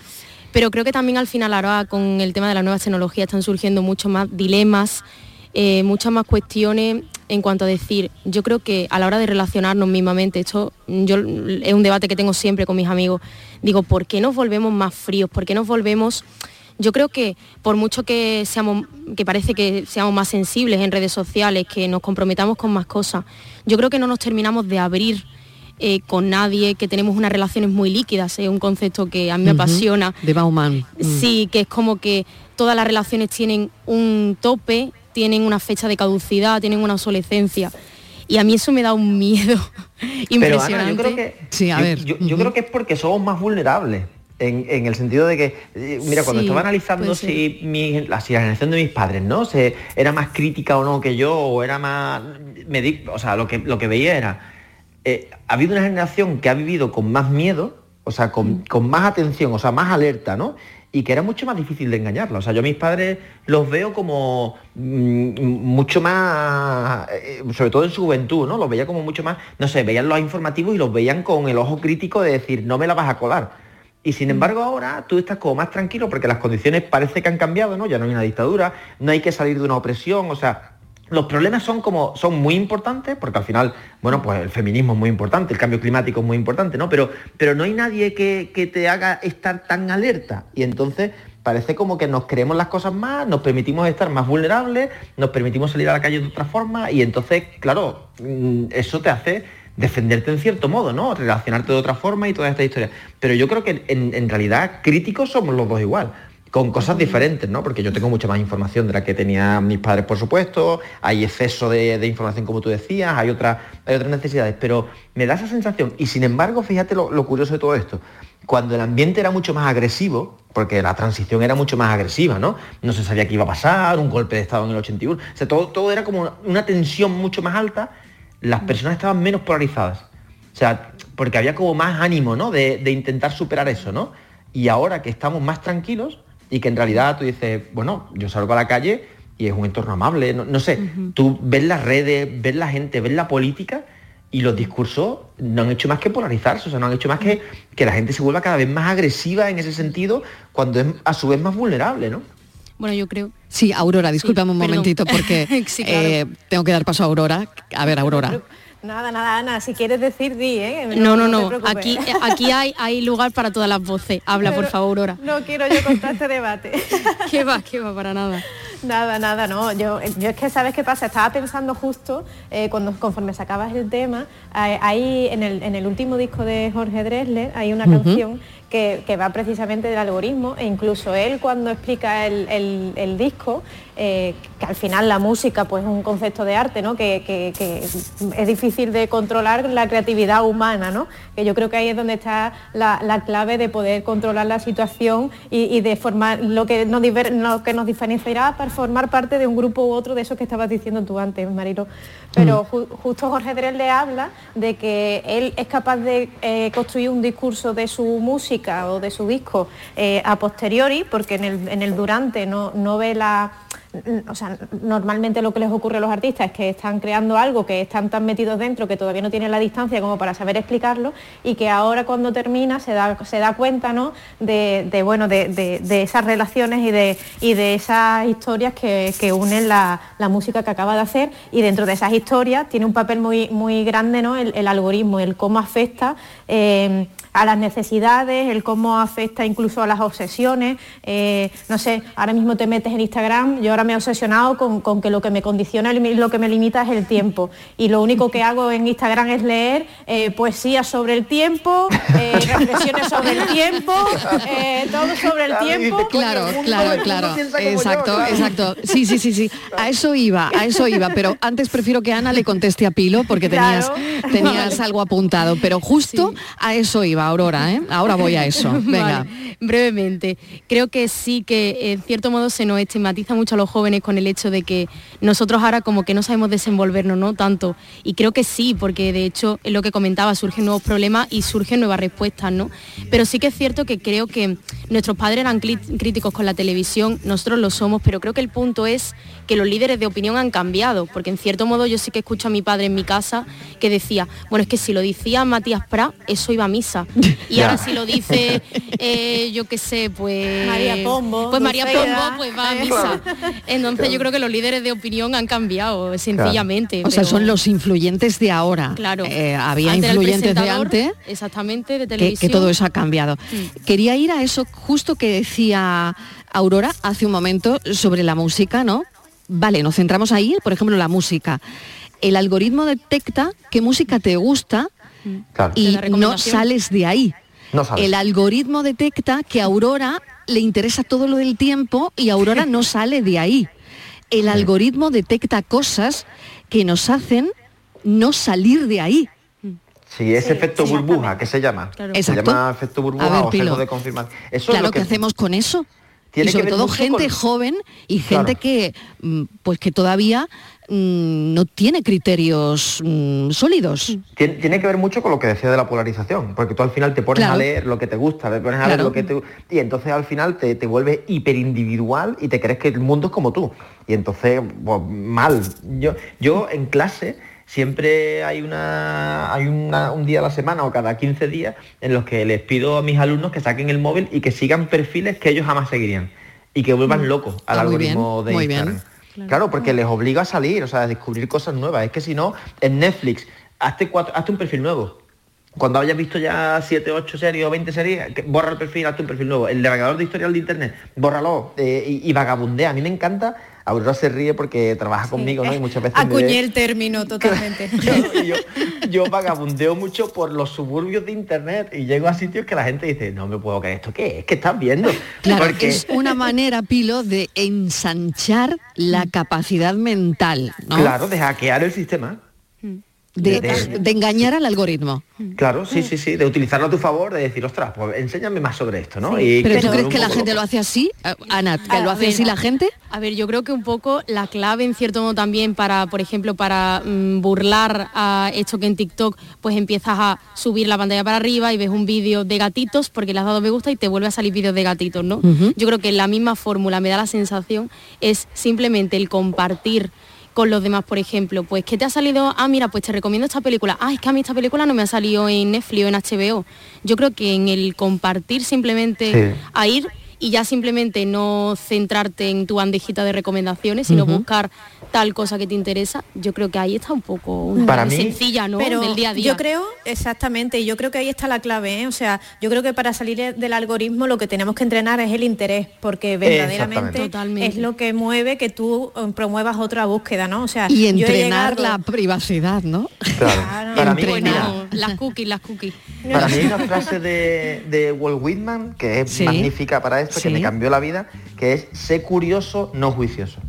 S16: Pero creo que también al final ahora con el tema de las nuevas tecnologías están surgiendo muchos más dilemas, eh, muchas más cuestiones en cuanto a decir, yo creo que a la hora de relacionarnos mismamente, esto yo, es un debate que tengo siempre con mis amigos, digo, ¿por qué nos volvemos más fríos? ¿Por qué nos volvemos yo creo que por mucho que seamos, que parece que seamos más sensibles en redes sociales, que nos comprometamos con más cosas, yo creo que no nos terminamos de abrir eh, con nadie, que tenemos unas relaciones muy líquidas, es un concepto que a mí me apasiona.
S1: De Bauman. Mm.
S16: Sí, que es como que todas las relaciones tienen un tope, tienen una fecha de caducidad, tienen una obsolescencia. Y a mí eso me da un miedo [LAUGHS]
S17: Pero
S16: impresionante.
S17: Ana, yo creo que
S1: Sí, a
S17: yo,
S1: ver.
S17: yo- yo creo que es porque somos más vulnerables. En, en el sentido de que, eh, mira, cuando
S16: Sí,
S17: estaba analizando si, mi, la, si la generación de mis padres, ¿no? Se, era más crítica o no que yo, o era más. me di- o sea, lo que, lo que veía era. eh, ha habido una generación que ha vivido con más miedo, o sea,
S16: Mm.
S17: con, con más atención, o sea, más alerta, ¿no? Y que era mucho más difícil de engañarla. O sea, yo a mis padres los veo como mm, mucho más, eh, sobre todo en su juventud, ¿no? Los veía como mucho más, no sé, veían los informativos y los veían con el ojo crítico de decir, no me la vas a colar. Y sin embargo ahora tú estás como más tranquilo porque las condiciones parece que han cambiado, ¿no? Ya no hay una dictadura, no hay que salir de una opresión, o sea, los problemas son como son muy importantes porque al final bueno pues el feminismo es muy importante el cambio climático es muy importante no pero pero no hay nadie que, que te haga estar tan alerta y entonces parece como que nos creemos las cosas más nos permitimos estar más vulnerables nos permitimos salir a la calle de otra forma y entonces claro mm, eso te hace defenderte en cierto modo, ¿no? Relacionarte de otra forma y toda esta historia. Pero yo creo que en, en realidad críticos somos los dos igual con cosas diferentes, ¿no? Porque yo tengo mucha más información de la que tenían mis padres, por supuesto, hay exceso de, información, como tú decías, hay, otra, hay otras necesidades, pero me da esa sensación, y sin embargo, fíjate lo, curioso de todo esto, cuando el ambiente era mucho más agresivo, porque la transición era mucho más agresiva, ¿no? No se sabía qué iba a pasar, un golpe de Estado en el 81, o sea, todo, todo era como una, una tensión mucho más alta, las personas estaban menos polarizadas. O sea, porque había como más ánimo, ¿no? De, de intentar superar eso, ¿no? Y ahora que estamos más tranquilos y que en realidad tú dices, bueno, yo salgo a la calle y es un entorno amable, no, no sé, tú ves las redes, ves la gente, ves la política y los discursos no han hecho más que polarizarse, o sea, no han hecho más que que la gente se vuelva cada vez más agresiva en ese sentido cuando es a su vez más vulnerable, ¿no?
S16: Bueno, yo creo.
S1: Sí, Aurora, discúlpame un
S16: perdón.
S1: momentito porque [LAUGHS]
S16: Sí, claro.
S1: eh, tengo que dar paso a Aurora. A ver, Aurora.
S18: Nada, nada, Ana, si quieres decir, di, ¿eh?
S16: No, no, no. Aquí, aquí hay, hay lugar para todas las voces. Habla, por favor, Aurora.
S18: No quiero yo contar este debate. [LAUGHS]
S16: ¿Qué va? ¿Qué va? Para nada.
S18: Nada, nada, no. Yo, yo es que, ¿sabes qué pasa? Estaba pensando justo, eh, cuando conforme sacabas el tema, hay en, el, en el último disco de Jorge Drexler hay una canción que, que va precisamente del algoritmo e incluso él cuando explica el, el- el disco, eh, que al final la música pues es un concepto de arte, ¿no? Que, que- que es difícil de controlar la creatividad humana, ¿no? Que yo creo que ahí es donde está la, la clave de poder controlar la situación y, y de formar lo que, nos, diver- lo que nos diferenciará para formar parte de un grupo u otro de esos que estabas diciendo tú antes, Marilo. Pero ju- justo Jorge Drell le habla de que él es capaz de eh, construir un discurso de su música o de su disco eh, a posteriori, porque en el, en el durante no, no ve la... Normalmente lo que les ocurre a los artistas es que están creando algo, que están tan metidos dentro que todavía no tienen la distancia como para saber explicarlo y que ahora cuando termina se da, se da cuenta ¿no? de, bueno, de, de- esas relaciones y de, y de esas historias que, que unen la, la música que acaba de hacer y dentro de esas historias tiene un papel muy, muy grande ¿no? el, el algoritmo, el cómo afecta eh, a las necesidades, el cómo afecta incluso a las obsesiones. eh, no sé, ahora mismo te metes en Instagram, yo ahora me he obsesionado con, con que lo que me condiciona y lo que me limita es el tiempo. Y lo único que hago en Instagram es leer eh, poesía sobre el tiempo, eh, [LAUGHS] reflexiones sobre el tiempo, eh, todo sobre el tiempo.
S1: Claro, claro, claro. Exacto, exacto. Sí, sí, sí, sí. A eso iba, a eso iba. Pero antes prefiero que Ana le conteste a Pilo porque tenías, tenías algo apuntado. Pero justo a eso iba, Aurora, ¿eh? Ahora voy a eso. [LAUGHS] Venga.
S16: Vale, brevemente. Creo que sí que en cierto modo se nos estigmatiza mucho a los jóvenes con el hecho de que nosotros ahora como que no sabemos desenvolvernos, ¿no? Tanto. Y creo que sí, porque de hecho es lo que comentaba, surgen nuevos problemas y surgen nuevas respuestas, ¿no? Pero sí que es cierto que creo que nuestros padres eran críticos con la televisión, nosotros lo somos, pero creo que el punto es que los líderes de opinión han cambiado, porque en cierto modo yo sí que escucho a mi padre en mi casa que decía, bueno, es que si lo decía Matías Prat, eso iba a misa. [LAUGHS] Y ahora si lo dice, [LAUGHS] eh, yo qué sé, pues...
S18: María Pombo,
S16: Pues María. Pombo, pues va a misa.
S18: claro. [LAUGHS]
S16: Entonces yo creo que los líderes de opinión han cambiado, sencillamente.
S1: O sea, son los influyentes de ahora.
S16: Claro.
S1: Eh, había
S16: Antes
S1: influyentes de antes
S16: Exactamente, de
S1: que,
S16: televisión.
S1: que todo eso ha cambiado.
S16: Mm.
S1: Quería ir a eso justo que decía Aurora hace un momento sobre la música, ¿no? Vale, nos centramos ahí, por ejemplo, la música. El algoritmo detecta qué música te gusta
S17: Claro.
S1: y no sales de ahí.
S17: No sales.
S1: El algoritmo detecta que a Aurora le interesa todo lo del tiempo y Aurora no sale de ahí. El algoritmo detecta cosas que nos hacen no salir de ahí.
S17: Sí, ese efecto burbuja, que se llama.
S1: Claro.
S17: Se
S1: Exacto.
S17: llama efecto burbuja
S1: A ver,
S17: o sesgo de confirmación. Eso
S1: claro,
S17: es lo
S1: ¿qué hacemos con eso?
S17: Tiene
S1: y
S17: que
S1: sobre
S17: ver
S1: todo gente
S17: con-
S1: joven y gente
S17: Claro.
S1: que mm, pues que todavía mm, no tiene criterios mm, sólidos.
S17: Tiene, tiene que ver mucho con lo que decía de la polarización, porque tú al final te pones
S1: Claro.
S17: a leer lo que te gusta, te pones a leer lo que te y entonces al final te, te vuelves hiperindividual y te crees que el mundo es como tú. Y entonces, pues, mal. Yo, yo en clase siempre hay una hay una- un día a la semana o cada 15 días en los que les pido a mis alumnos que saquen el móvil y que sigan perfiles que ellos jamás seguirían y que vuelvan locos al
S1: Ah, bien,
S17: algoritmo de
S1: muy bien.
S17: Instagram. Claro, porque les obliga a salir, o sea, a descubrir cosas nuevas. Es que si no, en Netflix, hazte, cuatro, hazte un perfil nuevo. Cuando hayas visto ya 7, 8 series o 20 series, borra el perfil, hazte un perfil nuevo. El navegador de historial de internet, bórralo eh, y, y vagabundea. A mí me encanta. Aurora se ríe porque trabaja conmigo, ¿no? Y muchas veces me
S18: Acuñé el término totalmente. [LAUGHS]
S17: yo vagabundeo mucho por los suburbios de internet y llego a sitios que la gente dice, no me puedo creer, ¿esto qué es? ¿Qué estás viendo?
S1: Claro,
S17: Porque-
S1: es una manera, Pilo, de ensanchar la capacidad mental, ¿no?
S17: Claro, de hackear el sistema.
S1: De,
S17: De-
S1: de engañar al algoritmo.
S17: Claro, sí, sí, sí, de utilizarlo a tu favor, de decir, ostras, pues enséñame más sobre esto, ¿no?
S1: Pero
S17: que
S1: ¿tú crees que la gente
S17: loco.
S1: lo hace así? Eh, Ana, ¿que lo hace
S16: ver,
S1: así la gente?
S16: A ver, yo creo que un poco la clave en cierto modo también para, por ejemplo, para mm, burlar a esto que en TikTok pues empiezas a subir la pantalla para arriba y ves un vídeo de gatitos porque le has dado me gusta y te vuelve a salir vídeos de gatitos, ¿no? Yo creo que la misma fórmula me da la sensación es simplemente el compartir con los demás, por ejemplo, pues que te ha salido, ah, mira, pues te recomiendo esta película, ah, es que a mí esta película no me ha salido en Netflix o en HBO. Yo creo que en el compartir simplemente
S17: Sí.
S16: a ir y ya simplemente no centrarte en tu bandejita de recomendaciones, sino buscar tal cosa que te interesa, yo creo que ahí está un poco una
S17: Para mí-
S16: sencilla, ¿no?
S18: Pero
S16: Del día a día.
S18: yo creo, exactamente, y yo creo que ahí está la clave, ¿eh? o sea, yo creo que para salir del algoritmo lo que tenemos que entrenar es el interés, porque verdaderamente
S16: Totalmente.
S18: es lo que mueve que tú eh, promuevas otra búsqueda, ¿no? O sea,
S1: Y entrenar
S18: llegado-
S1: la privacidad, ¿no?
S17: Claro. [LAUGHS] Para mí,
S1: Entrenar.
S17: mira,
S16: las cookies, las cookies.
S17: Para mí hay una frase de, de Walt Whitman que es
S1: Sí.
S17: magnífica para esto, que
S1: Sí.
S17: me cambió la vida, que es sé curioso, no juicioso.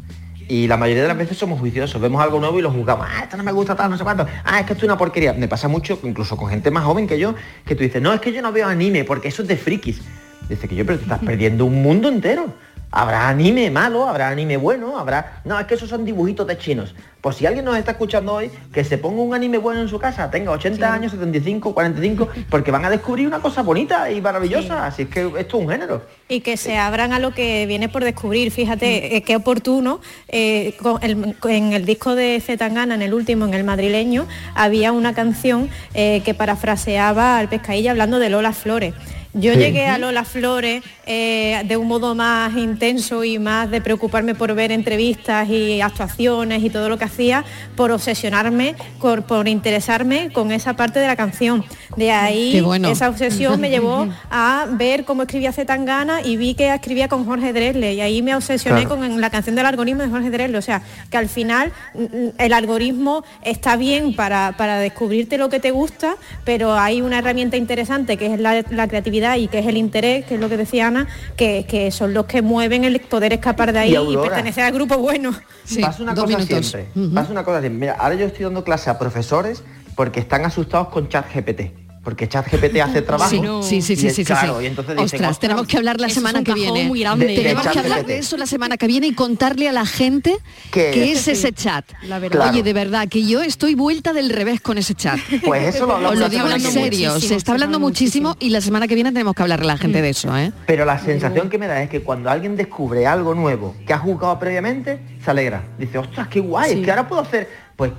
S17: Y la mayoría de las veces somos juiciosos, vemos algo nuevo y lo juzgamos, ah, esto no me gusta tal, no sé cuánto, ah, es que esto es una porquería. Me pasa mucho, incluso con gente más joven que yo, que tú dices, no, es que yo no veo anime, porque eso es de frikis. Dice que yo, pero te estás perdiendo un mundo entero. Habrá anime malo, habrá anime bueno, habrá... No, es que esos son dibujitos de chinos. Pues si alguien nos está escuchando hoy, que se ponga un anime bueno en su casa, tenga 80 años, 75, 45, porque van a descubrir una cosa bonita y maravillosa. Así es que esto es un género.
S18: y que se abran a lo que viene por descubrir. Fíjate, eh, qué oportuno, eh, con el- en el disco de Zetangana, en el último, en el madrileño, había una canción eh, que parafraseaba al pescadilla hablando de Lola Flores. Yo
S21: Sí.
S18: llegué a Lola Flores eh, de un modo más intenso y más de preocuparme por ver entrevistas y actuaciones y todo lo que hacía, por obsesionarme, por, por interesarme con esa parte de la canción. De ahí
S1: bueno.
S18: esa obsesión me llevó [LAUGHS] a ver cómo escribía Zetangana y vi que escribía con Jorge Dresle y ahí me obsesioné
S21: Claro.
S18: con la canción del algoritmo de Jorge Dresle. O sea, que al final mm, mm, el algoritmo está bien para, para descubrirte lo que te gusta, pero hay una herramienta interesante que es la, la creatividad y que es el interés, que es lo que decía Ana, que, que son los que mueven el poder escapar de ahí
S17: Y
S18: y, pertenecer al grupo bueno.
S17: pasa una cosa siempre. Pasa una cosa siempre. Mira, ahora yo estoy dando clase a profesores porque están asustados con ChatGPT. Porque ChatGPT hace trabajo.
S1: Sí, sí, sí, sí,
S17: es
S1: sí, sí,
S17: claro,
S1: sí.
S17: y entonces dicen,
S1: Ostras, tenemos que hablar la semana que viene.
S16: muy grande.
S17: De-
S1: tenemos que hablar de eso la semana que viene y contarle a la gente
S17: ¿Qué
S1: qué
S17: es?
S1: es ese chat.
S16: La verdad.
S1: Oye, de verdad, que yo estoy vuelta del revés con ese chat. [LAUGHS]
S17: Pues eso lo hablamos
S1: Os lo digo en
S17: que
S1: serio, se está hablando muchísimo y la semana que viene tenemos que hablarle a la gente de eso, ¿eh?
S17: Pero la sensación que me da es que cuando alguien descubre algo nuevo que ha jugado previamente, se alegra. Dice, ostras, qué guay, es que ahora puedo hacer. Pues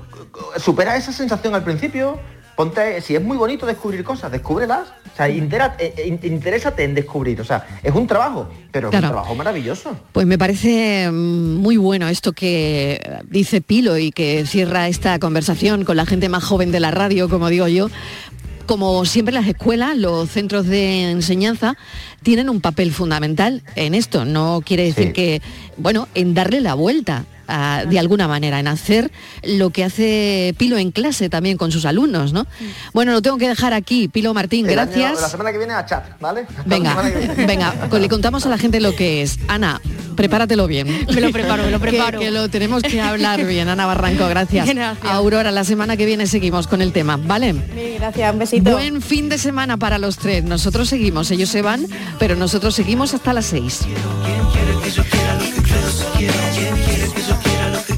S17: supera esa sensación al principio. Ponte, si es muy bonito descubrir cosas, descúbrelas. O sea, intera- eh, eh, in- interésate en descubrir. O sea, es un trabajo, pero es un trabajo maravilloso.
S1: Pues me parece mm, muy bueno esto que dice Pilo y que cierra esta conversación con la gente más joven de la radio, como digo yo. Como siempre las escuelas, los centros de enseñanza tienen un papel fundamental en esto. No quiere decir que, bueno, en darle la vuelta a- de alguna manera, en hacer lo que hace Pilo en clase también con sus alumnos, ¿no? Bueno, lo tengo que dejar aquí. Pilo Martín,
S17: El año-
S1: gracias.
S17: la semana que viene a chat, ¿vale? [LAUGHS]
S1: Venga, venga, le contamos a la gente lo que es. Ana, prepáratelo bien.
S16: Me lo preparo, me lo preparo.
S1: Que, lo tenemos que hablar bien. Ana Barranco, gracias.
S16: Gracias.
S1: Aurora, la semana que viene seguimos con el tema, ¿vale?
S18: Gracias, un besito.
S1: Buen fin de semana para los tres. Nosotros seguimos, ellos se van, pero nosotros seguimos hasta las seis
S21: quiera, quien quieres que yo quiera lo que